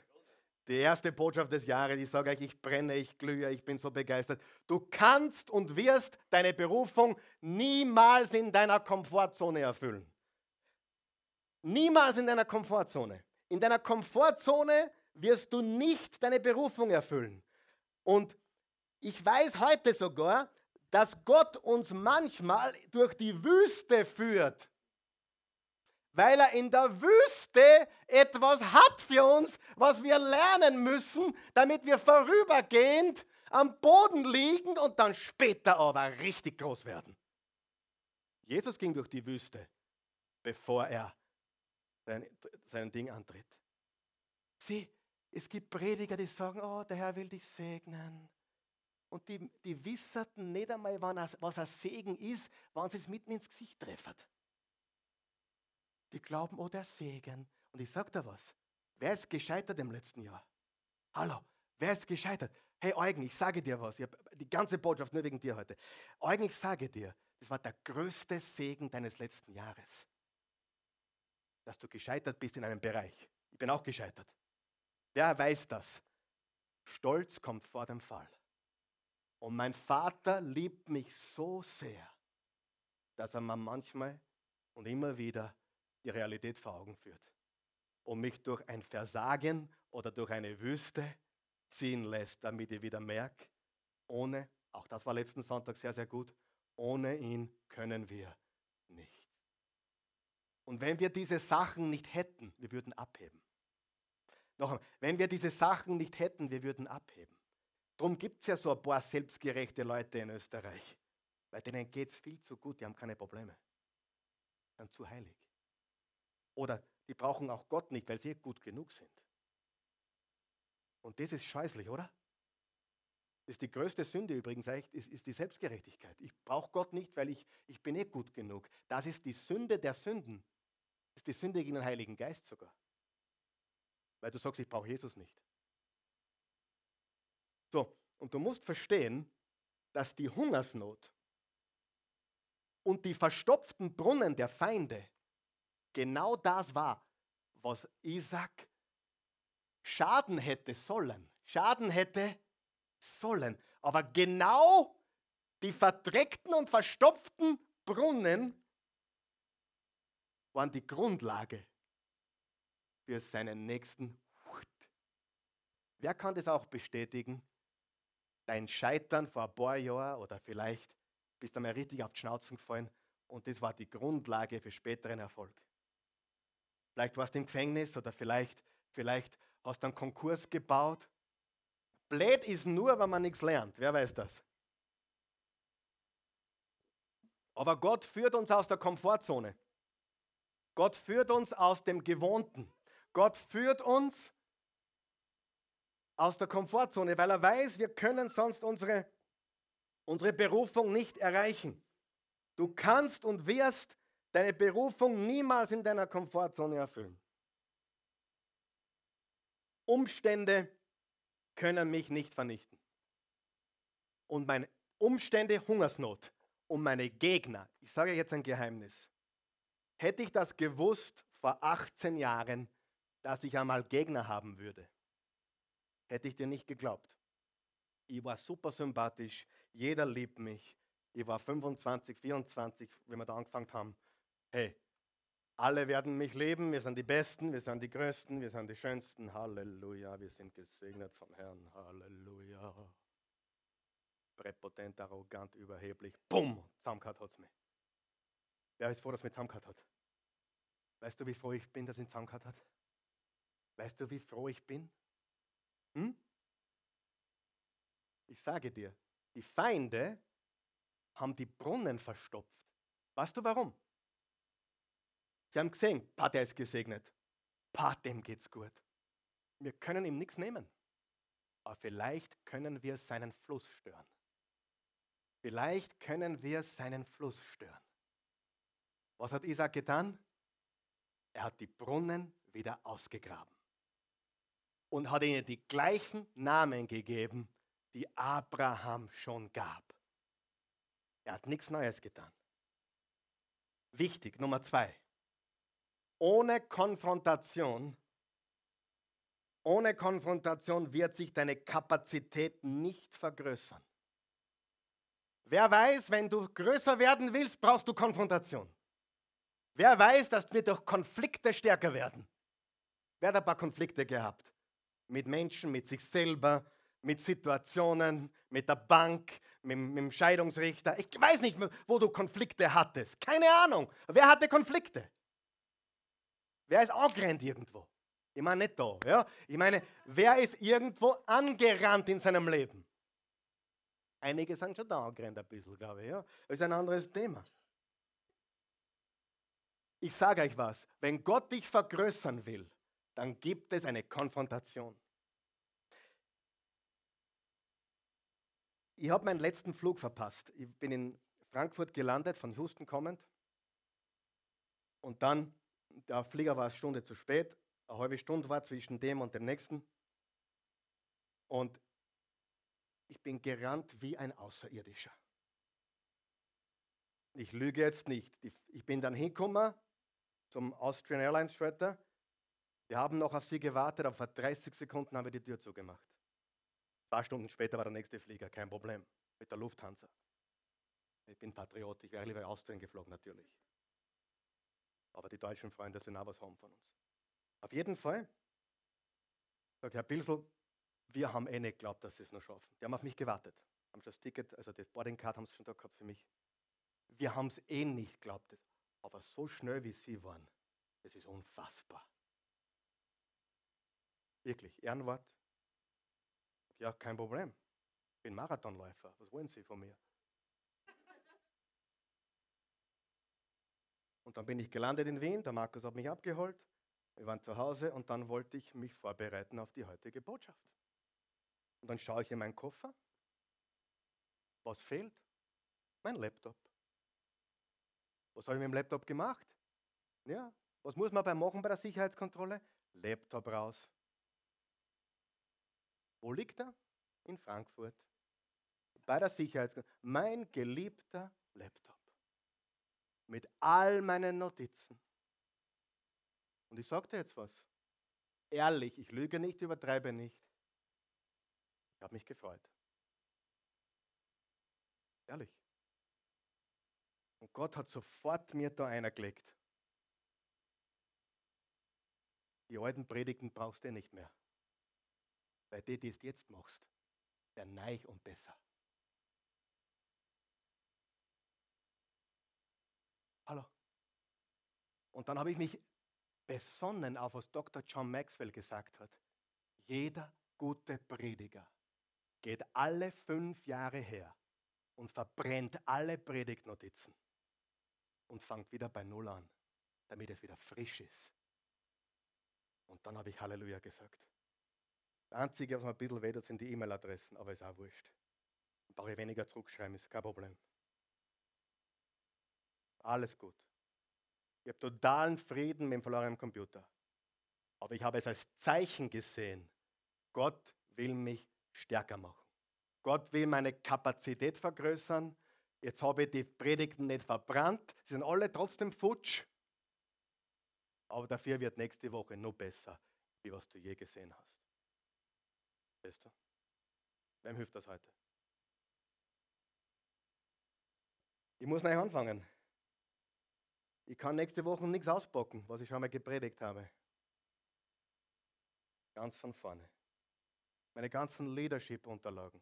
Die erste Botschaft des Jahres, ich sage euch, ich brenne, ich glühe, ich bin so begeistert. Du kannst und wirst deine Berufung niemals in deiner Komfortzone erfüllen. Niemals in deiner Komfortzone. In deiner Komfortzone wirst du nicht deine Berufung erfüllen. Und ich weiß heute sogar, dass Gott uns manchmal durch die Wüste führt, weil er in der Wüste etwas hat für uns, was wir lernen müssen, damit wir vorübergehend am Boden liegen und dann später aber richtig groß werden. Jesus ging durch die Wüste, bevor er sein, sein Ding antritt. Sieh, es gibt Prediger, die sagen, oh, der Herr will dich segnen. Und die, die wisserten nicht einmal, was ein Segen ist, wenn sie es mitten ins Gesicht treffen. Die glauben, oh, der Segen. Und ich sage dir was. Wer ist gescheitert im letzten Jahr? Hallo, wer ist gescheitert? Hey Eugen, ich sage dir was. Ich die ganze Botschaft nur wegen dir heute. Eugen, ich sage dir, das war der größte Segen deines letzten Jahres. Dass du gescheitert bist in einem Bereich. Ich bin auch gescheitert. Wer weiß das? Stolz kommt vor dem Fall. Und mein Vater liebt mich so sehr, dass er mir manchmal und immer wieder die Realität vor Augen führt. Und mich durch ein Versagen oder durch eine Wüste ziehen lässt, damit ich wieder merke, ohne, auch das war letzten Sonntag sehr, sehr gut, ohne ihn können wir nicht. Und wenn wir diese Sachen nicht hätten, wir würden abheben. Noch einmal, wenn wir diese Sachen nicht hätten, wir würden abheben. Darum gibt es ja so ein paar selbstgerechte Leute in Österreich. Weil denen geht es viel zu gut, die haben keine Probleme. Die sind zu heilig. Oder die brauchen auch Gott nicht, weil sie gut genug sind. Und das ist scheußlich, oder? Das ist die größte Sünde übrigens, ist die Selbstgerechtigkeit. Ich brauche Gott nicht, weil ich, ich bin eh gut genug. Das ist die Sünde der Sünden. Das ist die Sünde gegen den Heiligen Geist sogar. Weil du sagst, ich brauche Jesus nicht. So, und du musst verstehen, dass die Hungersnot und die verstopften Brunnen der Feinde genau das war, was Isaac schaden hätte sollen. Schaden hätte sollen. Aber genau die verdreckten und verstopften Brunnen waren die Grundlage für seinen nächsten. Wer kann das auch bestätigen? Dein Scheitern vor ein paar Jahren oder vielleicht bist du einmal richtig auf die Schnauze gefallen und das war die Grundlage für späteren Erfolg. Vielleicht warst du im Gefängnis oder vielleicht, vielleicht hast du einen Konkurs gebaut. Blöd ist nur, wenn man nichts lernt. Wer weiß das? Aber Gott führt uns aus der Komfortzone. Gott führt uns aus dem Gewohnten. Gott führt uns aus der Komfortzone, weil er weiß, wir können sonst unsere, unsere Berufung nicht erreichen. Du kannst und wirst deine Berufung niemals in deiner Komfortzone erfüllen. Umstände können mich nicht vernichten. Und meine Umstände Hungersnot und meine Gegner, ich sage jetzt ein Geheimnis, hätte ich das gewusst vor 18 Jahren, dass ich einmal Gegner haben würde, hätte ich dir nicht geglaubt. Ich war super sympathisch, jeder liebt mich. Ich war 25, 24, wenn wir da angefangen haben hey, alle werden mich lieben, wir sind die Besten, wir sind die Größten, wir sind die Schönsten. Halleluja, wir sind gesegnet vom Herrn. Halleluja. Präpotent, arrogant, überheblich. Bumm, zusammengehauen hat es mich. Wer ist froh, dass mich zusammengehauen hat? Weißt du, wie froh ich bin, dass ihn zusammengehauen hat? Weißt du, wie froh ich bin? Hm? Ich sage dir, die Feinde haben die Brunnen verstopft. Weißt du warum? Sie haben gesehen, pa, der ist gesegnet. Pa, dem geht's gut. Wir können ihm nichts nehmen. Aber vielleicht können wir seinen Fluss stören. Vielleicht können wir seinen Fluss stören. Was hat Isaac getan? Er hat die Brunnen wieder ausgegraben und hat ihnen die gleichen Namen gegeben, die Abraham schon gab. Er hat nichts Neues getan. Wichtig, Nummer zwei. Ohne Konfrontation, ohne Konfrontation wird sich deine Kapazität nicht vergrößern. Wer weiß, wenn du größer werden willst, brauchst du Konfrontation. Wer weiß, dass wir durch Konflikte stärker werden? Wer hat ein paar Konflikte gehabt? Mit Menschen, mit sich selber, mit Situationen, mit der Bank, mit, mit, dem Scheidungsrichter. Ich weiß nicht, wo du Konflikte hattest. Keine Ahnung. Wer hatte Konflikte? Wer ist angerannt irgendwo? Ich meine nicht da. Ja? Ich meine, wer ist irgendwo angerannt in seinem Leben? Einige sind schon da angerannt ein bisschen, glaube ich. Ja? Das ist ein anderes Thema. Ich sage euch was, wenn Gott dich vergrößern will, dann gibt es eine Konfrontation. Ich habe meinen letzten Flug verpasst. Ich bin in Frankfurt gelandet, von Houston kommend. Und dann der Flieger war eine Stunde zu spät, eine halbe Stunde war zwischen dem und dem nächsten. Und ich bin gerannt wie ein Außerirdischer. Ich lüge jetzt nicht. Ich bin dann hingekommen zum Austrian Airlines Schwetter. Wir haben noch auf sie gewartet, aber vor 30 Sekunden haben wir die Tür zugemacht. Ein paar Stunden später war der nächste Flieger, kein Problem, mit der Lufthansa. Ich bin Patriot, ich wäre lieber Austrian geflogen natürlich. Aber die deutschen Freunde sind auch was haben von uns. Auf jeden Fall, sagt Herr Pilsel, wir haben eh nicht geglaubt, dass sie es noch schaffen. Die haben auf mich gewartet. Haben schon das Ticket, also das Boarding Card haben sie schon da gehabt für mich. Wir haben es eh nicht geglaubt. Aber so schnell wie sie waren, das ist unfassbar. Wirklich, Ehrenwort. Ja, kein Problem. Ich bin Marathonläufer. Was wollen Sie von mir? Und dann bin ich gelandet in Wien. Der Markus hat mich abgeholt. Wir waren zu Hause und dann wollte ich mich vorbereiten auf die heutige Botschaft. Und dann schaue ich in meinen Koffer. Was fehlt? Mein Laptop. Was habe ich mit dem Laptop gemacht? Ja, was muss man beim Machen bei der Sicherheitskontrolle? Laptop raus. Wo liegt er? In Frankfurt. Bei der Sicherheitskontrolle. Mein geliebter Laptop. Mit all meinen Notizen. Und ich sagte jetzt was. Ehrlich, ich lüge nicht, übertreibe nicht. Ich habe mich gefreut. Ehrlich. Und Gott hat sofort mir da einer gelegt. Die alten Predigten brauchst du nicht mehr. Weil die, die du jetzt machst, werden neu und besser. Hallo. Und dann habe ich mich besonnen auf, was Dr. John Maxwell gesagt hat. Jeder gute Prediger geht alle fünf Jahre her und verbrennt alle Predigtnotizen und fängt wieder bei Null an, damit es wieder frisch ist. Und dann habe ich Halleluja gesagt. Einzige, was mir ein bisschen weh tut, sind die E-Mail-Adressen, aber ist auch wurscht. Dann brauche ich weniger zurückschreiben, ist kein Problem. Alles gut. Ich habe totalen Frieden mit dem verlorenen Computer. Aber ich habe es als Zeichen gesehen. Gott will mich stärker machen. Gott will meine Kapazität vergrößern. Jetzt habe ich die Predigten nicht verbrannt. Sie sind alle trotzdem futsch. Aber dafür wird nächste Woche noch besser, wie was du je gesehen hast. Weißt du? Wem hilft das heute? Ich muss neu anfangen. Ich kann nächste Woche nichts auspacken, was ich schon mal gepredigt habe. Ganz von vorne. Meine ganzen Leadership-Unterlagen.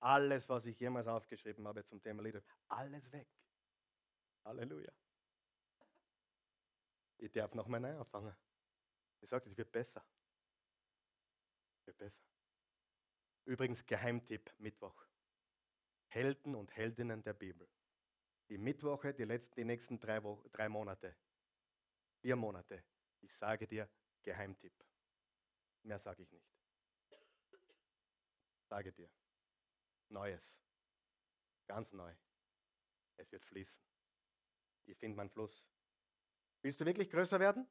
Alles, was ich jemals aufgeschrieben habe zum Thema Leadership, alles weg. Halleluja. Ich darf noch mal neu anfangen. Ich sage, es wird besser. Wird besser. Übrigens, Geheimtipp Mittwoch. Helden und Heldinnen der Bibel. Die Mittwoche, die, letzten, die nächsten drei, Wochen, drei Monate, vier Monate. Ich sage dir, Geheimtipp. Mehr sage ich nicht. Sage dir. Neues. Ganz neu. Es wird fließen. Ich finde meinen Fluss. Willst du wirklich größer werden?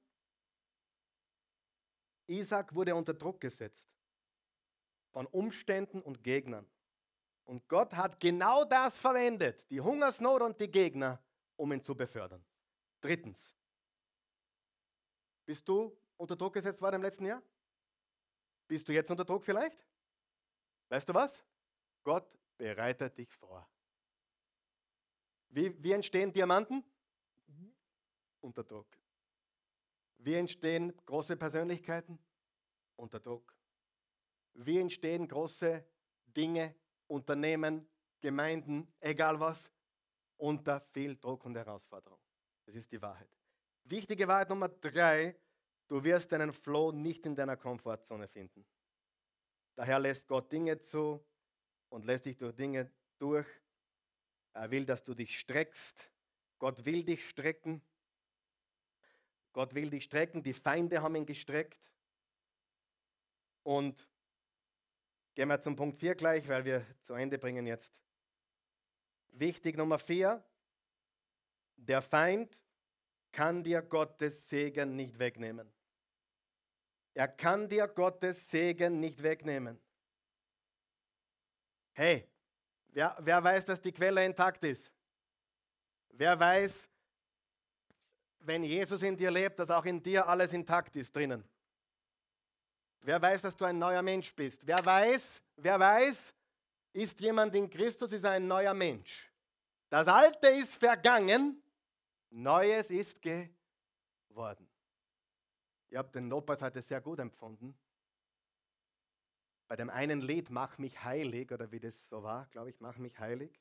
Isaac wurde unter Druck gesetzt von Umständen und Gegnern. Und Gott hat genau das verwendet, die Hungersnot und die Gegner, um ihn zu befördern. Drittens, bist du unter Druck gesetzt worden im letzten Jahr? Bist du jetzt unter Druck vielleicht? Weißt du was? Gott bereitet dich vor. Wie, wie entstehen Diamanten? Unter Druck. Wie entstehen große Persönlichkeiten? Unter Druck. Wie entstehen große Dinge, Unternehmen, Gemeinden, egal was? Unter viel Druck und Herausforderung. Das ist die Wahrheit. Wichtige Wahrheit Nummer drei, du wirst deinen Flow nicht in deiner Komfortzone finden. Daher lässt Gott Dinge zu und lässt dich durch Dinge durch. Er will, dass du dich streckst. Gott will dich strecken. Gott will dich strecken, die Feinde haben ihn gestreckt. Und gehen wir zum Punkt 4 gleich, weil wir zu Ende bringen jetzt. Wichtig Nummer 4. Der Feind kann dir Gottes Segen nicht wegnehmen. Er kann dir Gottes Segen nicht wegnehmen. Hey, wer, wer weiß, dass die Quelle intakt ist? Wer weiß, wenn Jesus in dir lebt, dass auch in dir alles intakt ist drinnen. Wer weiß, dass du ein neuer Mensch bist? Wer weiß, wer weiß, ist jemand in Christus, ist ein neuer Mensch. Das Alte ist vergangen, Neues ist geworden. Ihr habt den Lobpreis heute sehr gut empfunden. bei dem einen Lied, Mach mich heilig, oder wie das so war, glaube ich, Mach mich heilig,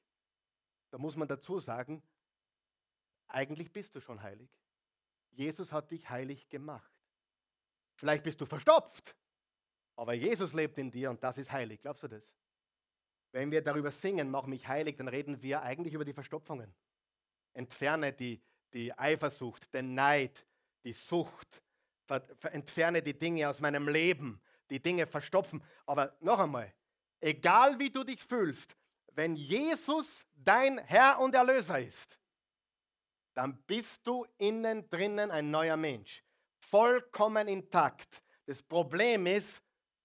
da muss man dazu sagen, eigentlich bist du schon heilig. Jesus hat dich heilig gemacht. Vielleicht bist du verstopft, aber Jesus lebt in dir und das ist heilig. Glaubst du das? Wenn wir darüber singen, mach mich heilig, dann reden wir eigentlich über die Verstopfungen. Entferne die, die Eifersucht, den Neid, die Sucht. Entferne die Dinge aus meinem Leben, die Dinge verstopfen. Aber noch einmal, egal wie du dich fühlst, wenn Jesus dein Herr und Erlöser ist, dann bist du innen drinnen ein neuer Mensch. Vollkommen intakt. Das Problem ist,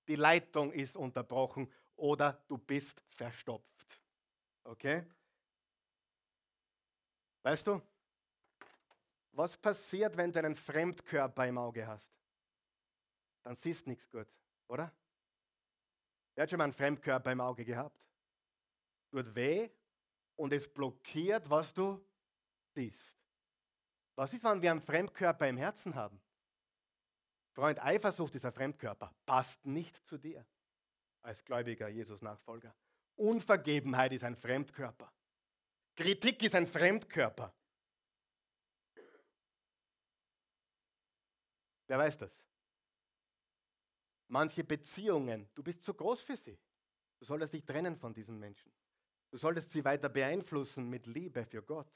die Leitung ist unterbrochen oder du bist verstopft. Okay? Weißt du, was passiert, wenn du einen Fremdkörper im Auge hast? Dann siehst du nichts gut, oder? Wer hat schon mal einen Fremdkörper im Auge gehabt? Tut weh und es blockiert, was du siehst. Was ist, wenn wir einen Fremdkörper im Herzen haben? Freund, Eifersucht ist ein Fremdkörper, passt nicht zu dir als gläubiger Jesus-Nachfolger. Unvergebenheit ist ein Fremdkörper. Kritik ist ein Fremdkörper. Wer weiß das? Manche Beziehungen, du bist zu groß für sie. Du solltest dich trennen von diesen Menschen. Du solltest sie weiter beeinflussen mit Liebe für Gott.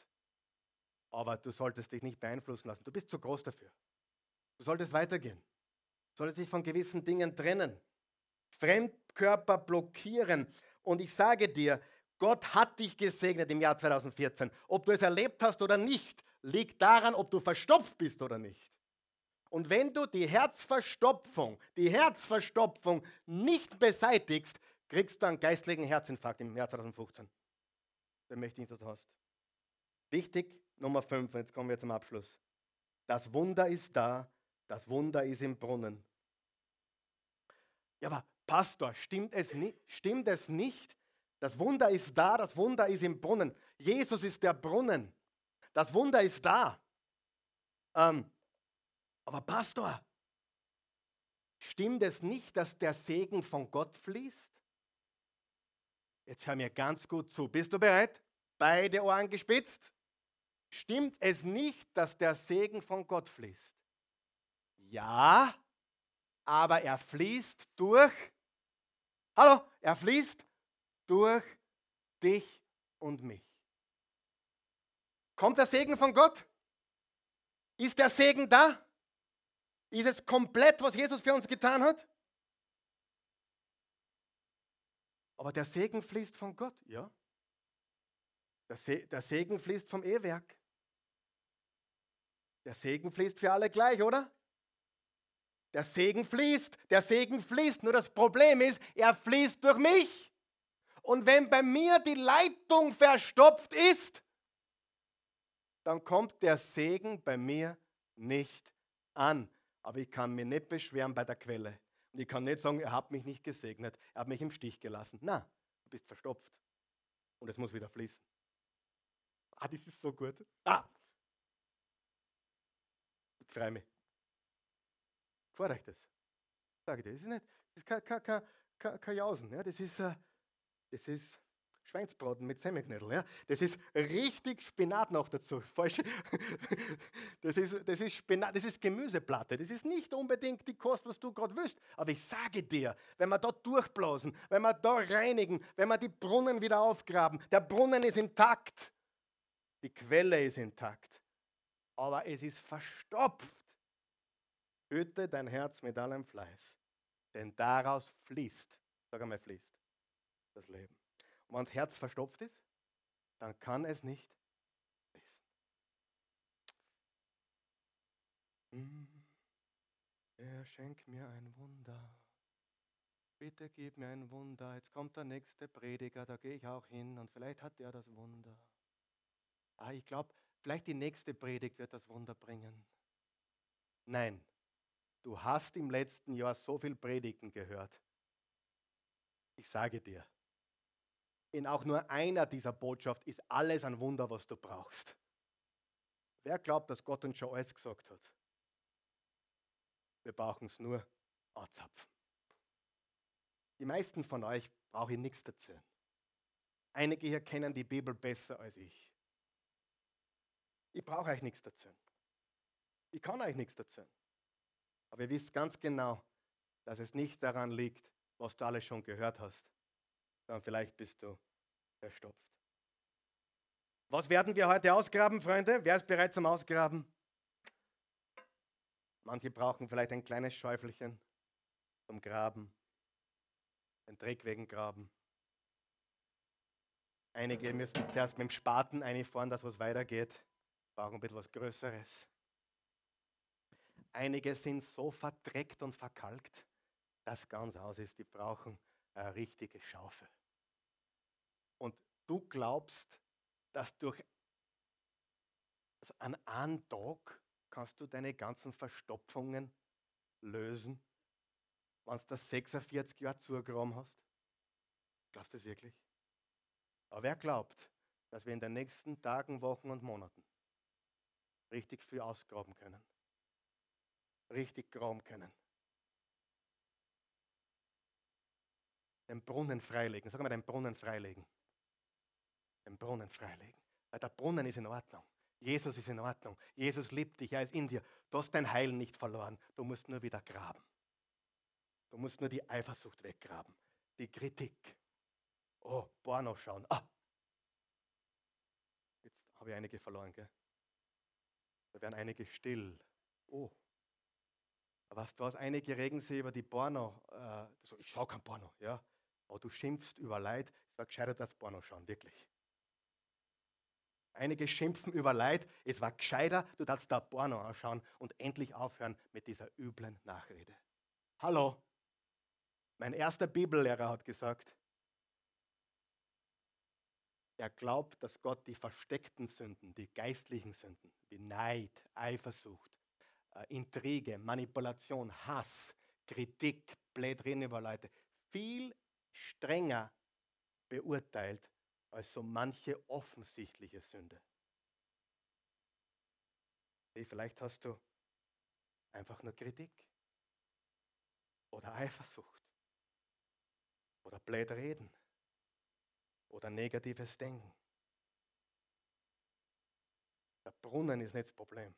Aber du solltest dich nicht beeinflussen lassen. Du bist zu groß dafür. Du solltest weitergehen. Du solltest dich von gewissen Dingen trennen. Fremdkörper blockieren. Und ich sage dir, Gott hat dich gesegnet im Jahr 2014. Ob du es erlebt hast oder nicht, liegt daran, ob du verstopft bist oder nicht. Und wenn du die Herzverstopfung, die Herzverstopfung nicht beseitigst, kriegst du einen geistlichen Herzinfarkt im Jahr 2015. Den möchte ich dass du hast. Wichtig, Nummer 5, jetzt kommen wir zum Abschluss. Das Wunder ist da, das Wunder ist im Brunnen. Ja, aber Pastor, stimmt es, nicht, stimmt es nicht? Das Wunder ist da, das Wunder ist im Brunnen. Jesus ist der Brunnen. Das Wunder ist da. Ähm, aber Pastor, stimmt es nicht, dass der Segen von Gott fließt? Jetzt hör mir ganz gut zu. Bist du bereit? Beide Ohren gespitzt. Stimmt es nicht, dass der Segen von Gott fließt? Ja, aber er fließt durch, hallo, er fließt durch dich und mich. Kommt der Segen von Gott? Ist der Segen da? Ist es komplett, was Jesus für uns getan hat? Aber der Segen fließt von Gott, ja. Der, Se der Segen fließt vom Ehewerk. Der Segen fließt für alle gleich, oder? Der Segen fließt, der Segen fließt. Nur das Problem ist, er fließt durch mich. Und wenn bei mir die Leitung verstopft ist, dann kommt der Segen bei mir nicht an. Aber ich kann mir nicht beschweren bei der Quelle. Und ich kann nicht sagen, er hat mich nicht gesegnet, er hat mich im Stich gelassen. Na, du bist verstopft. Und es muss wieder fließen. Ah, das ist so gut. Ah, ich freue mich. Das? Sage ich dir. Das ist nicht, das ist kein, kein, kein, kein, kein Jausen. Ja? Das ist, äh, das ist Schweinsbraten mit Semmelknödel. Ja? Das ist richtig Spinat noch dazu. (laughs) Falsch. Das ist, das, ist Spinat, das ist Gemüseplatte. Das ist nicht unbedingt die Kost, was du gerade willst. Aber ich sage dir, wenn wir da durchblasen, wenn wir da reinigen, wenn wir die Brunnen wieder aufgraben, der Brunnen ist intakt. Die Quelle ist intakt aber es ist verstopft. Hüte dein Herz mit allem Fleiß, denn daraus fließt, sag einmal fließt, das Leben. Und wenn das Herz verstopft ist, dann kann es nicht fließen. Hm, er schenkt mir ein Wunder. Bitte gib mir ein Wunder. Jetzt kommt der nächste Prediger, da gehe ich auch hin und vielleicht hat er das Wunder. Ah, ich glaube, Vielleicht die nächste Predigt wird das Wunder bringen. Nein, du hast im letzten Jahr so viel Predigten gehört. Ich sage dir, in auch nur einer dieser Botschaft ist alles ein Wunder, was du brauchst. Wer glaubt, dass Gott uns schon alles gesagt hat? Wir brauchen es nur anzapfen. Die meisten von euch brauche ich nichts erzählen. Einige hier kennen die Bibel besser als ich. Ich brauche euch nichts erzählen. Ich kann euch nichts erzählen. Aber ihr wisst ganz genau, dass es nicht daran liegt, was du alles schon gehört hast, sondern vielleicht bist du verstopft. Was werden wir heute ausgraben, Freunde? Wer ist bereit zum Ausgraben? Manche brauchen vielleicht ein kleines Schäufelchen zum Graben, den Dreck wegen Graben. Einige müssen zuerst mit dem Spaten einfahren, dass was weitergeht, brauchen ein bisschen was Größeres. Einige sind so verdreckt und verkalkt, dass ganz aus ist, die brauchen eine richtige Schaufel. Und du glaubst, dass durch an einem Tag kannst du deine ganzen Verstopfungen lösen, wenn du das 46 Jahre zugegraben hast? Glaubst du das wirklich? Aber wer glaubt, dass wir in den nächsten Tagen, Wochen und Monaten richtig viel ausgraben können? Richtig graben können? Den Brunnen freilegen. Sag mal, den Brunnen freilegen den Brunnen freilegen. Weil der Brunnen ist in Ordnung. Jesus ist in Ordnung. Jesus liebt dich, er ist in dir. Du hast dein Heil nicht verloren. Du musst nur wieder graben. Du musst nur die Eifersucht weggraben. Die Kritik. Oh, Porno schauen. Ah. Jetzt habe ich einige verloren, gell? Da werden einige still. Oh. Was, du hast einige regen sich über die Porno. Äh, so, ich schaue kein Porno, ja. Aber du schimpfst über Leid. Ich sage, gescheiter das Porno schauen, wirklich. Einige schimpfen über Leid. Es war gescheiter, du darfst da Porno anschauen und endlich aufhören mit dieser üblen Nachrede. Hallo, mein erster Bibellehrer hat gesagt, er glaubt, dass Gott die versteckten Sünden, die geistlichen Sünden, wie Neid, Eifersucht, Intrige, Manipulation, Hass, Kritik, Blädrin über Leute, viel strenger beurteilt als so manche offensichtliche Sünde. Vielleicht hast du einfach nur Kritik oder Eifersucht oder blöd reden oder negatives Denken. Der Brunnen ist nicht das Problem.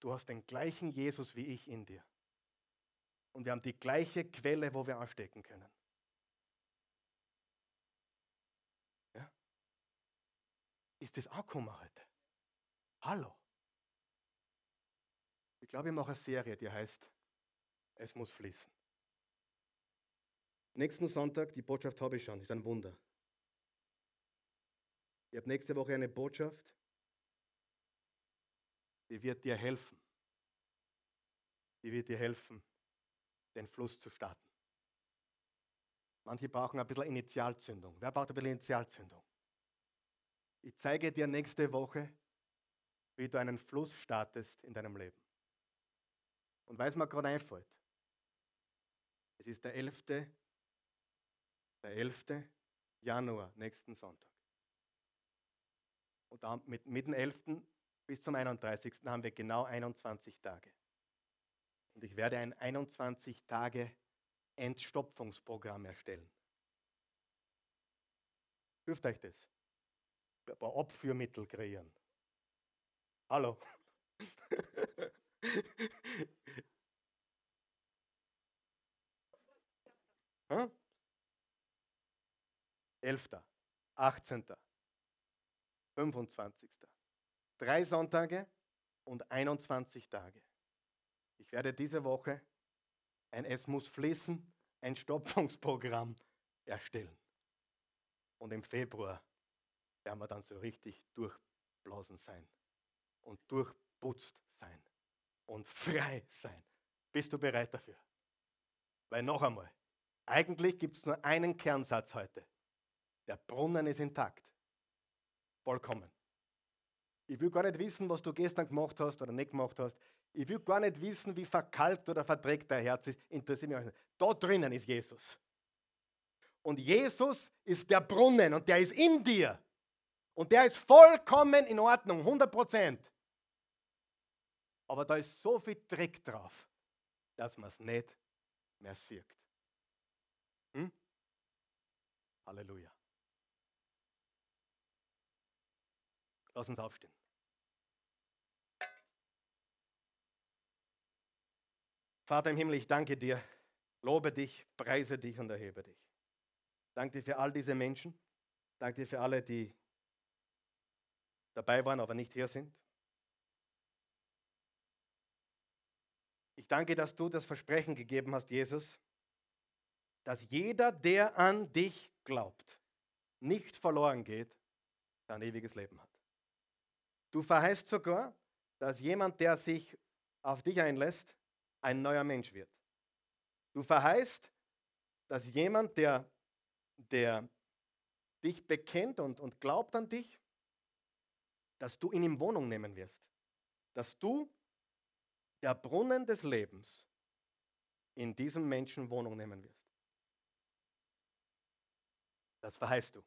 Du hast den gleichen Jesus wie ich in dir. Und wir haben die gleiche Quelle, wo wir anstecken können. ist das auch gekommen heute. Hallo. Ich glaube, ich mache eine Serie, die heißt Es muss fließen. Nächsten Sonntag, die Botschaft habe ich schon, ist ein Wunder. Ich habe nächste Woche eine Botschaft, die wird dir helfen. Die wird dir helfen, den Fluss zu starten. Manche brauchen ein bisschen Initialzündung. Wer braucht ein bisschen Initialzündung? Ich zeige dir nächste Woche, wie du einen Fluss startest in deinem Leben. Und weil es mir gerade einfällt, es ist der 11. Der 11. Januar, nächsten Sonntag. Und mit, mit dem 11. bis zum 31. haben wir genau 21 Tage. Und ich werde ein 21 Tage Entstopfungsprogramm erstellen. Hilft euch das? ein paar Abführmittel kreieren. Hallo? (laughs) hm? 11., 18., 25. Drei Sonntage und 21 Tage. Ich werde diese Woche ein Es muss fließen, ein Stopfungsprogramm erstellen. Und im Februar werden wir dann so richtig durchblasen sein und durchputzt sein und frei sein. Bist du bereit dafür? Weil noch einmal, eigentlich gibt es nur einen Kernsatz heute. Der Brunnen ist intakt. Vollkommen. Ich will gar nicht wissen, was du gestern gemacht hast oder nicht gemacht hast. Ich will gar nicht wissen, wie verkalkt oder verdreckt dein Herz ist. Interessiert mich auch nicht. Da drinnen ist Jesus. Und Jesus ist der Brunnen und der ist in dir. Und der ist vollkommen in Ordnung, 100 Prozent. Aber da ist so viel Dreck drauf, dass man es nicht mehr sieht. Hm? Halleluja. Lass uns aufstehen. Vater im Himmel, ich danke dir, lobe dich, preise dich und erhebe dich. Danke dir für all diese Menschen. Danke dir für alle, die dabei waren, aber nicht hier sind. Ich danke, dass du das Versprechen gegeben hast, Jesus, dass jeder, der an dich glaubt, nicht verloren geht, ein ewiges Leben hat. Du verheißt sogar, dass jemand, der sich auf dich einlässt, ein neuer Mensch wird. Du verheißt, dass jemand, der, der dich bekennt und, und glaubt an dich, dass du in ihm Wohnung nehmen wirst. Dass du, der Brunnen des Lebens, in diesem Menschen Wohnung nehmen wirst. Das verheißt du.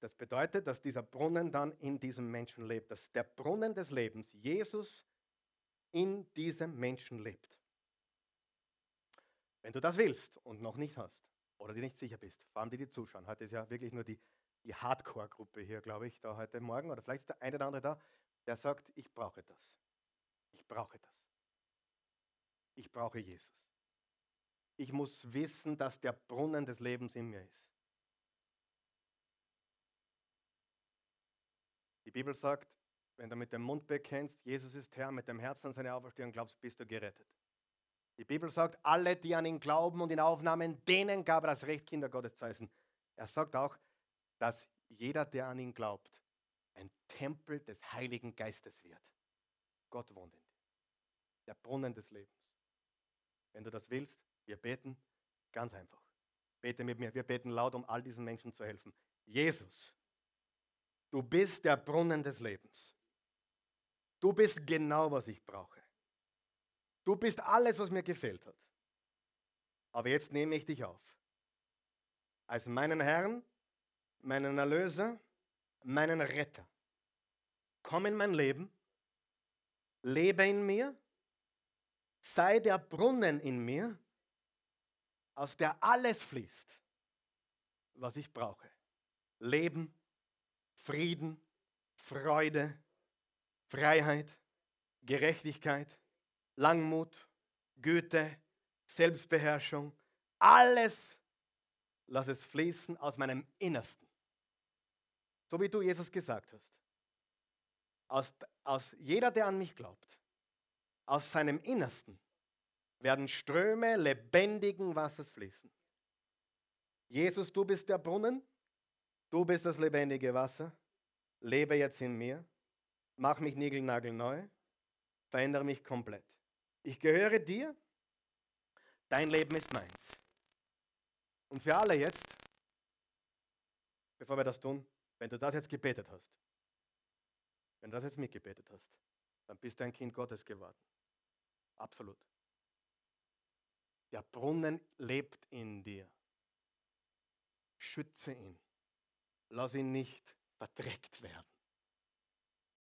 Das bedeutet, dass dieser Brunnen dann in diesem Menschen lebt, dass der Brunnen des Lebens, Jesus, in diesem Menschen lebt. Wenn du das willst und noch nicht hast oder dir nicht sicher bist, vor allem die, die zuschauen, heute ist ja wirklich nur die, die Hardcore-Gruppe hier, glaube ich, da heute Morgen oder vielleicht ist der eine oder andere da, der sagt, ich brauche das. Ich brauche das. Ich brauche Jesus. Ich muss wissen, dass der Brunnen des Lebens in mir ist. Die Bibel sagt, wenn du mit dem Mund bekennst, Jesus ist Herr, mit dem Herzen an seine Auferstehung glaubst, bist du gerettet. Die Bibel sagt, alle, die an ihn glauben und ihn aufnahmen, denen gab er das Recht, Kinder Gottes zu heißen. Er sagt auch, dass jeder, der an ihn glaubt, ein Tempel des Heiligen Geistes wird. Gott wohnt in dir. Der Brunnen des Lebens. Wenn du das willst, wir beten ganz einfach. Bete mit mir. Wir beten laut, um all diesen Menschen zu helfen. Jesus, du bist der Brunnen des Lebens. Du bist genau, was ich brauche. Du bist alles, was mir gefehlt hat. Aber jetzt nehme ich dich auf. Als meinen Herrn, meinen Erlöser, meinen Retter. Komm in mein Leben, lebe in mir, sei der Brunnen in mir, aus der alles fließt, was ich brauche. Leben, Frieden, Freude, Freiheit, Gerechtigkeit, Langmut, Güte, Selbstbeherrschung, alles lass es fließen aus meinem Innersten. So wie du Jesus gesagt hast. Aus, aus jeder, der an mich glaubt, aus seinem Innersten werden Ströme lebendigen Wassers fließen. Jesus, du bist der Brunnen, du bist das lebendige Wasser, lebe jetzt in mir mach mich niegelnagelneu, verändere mich komplett. Ich gehöre dir, dein Leben ist meins. Und für alle jetzt, bevor wir das tun, wenn du das jetzt gebetet hast, wenn du das jetzt mitgebetet hast, dann bist du ein Kind Gottes geworden. Absolut. Der Brunnen lebt in dir. Schütze ihn. Lass ihn nicht verdreckt werden.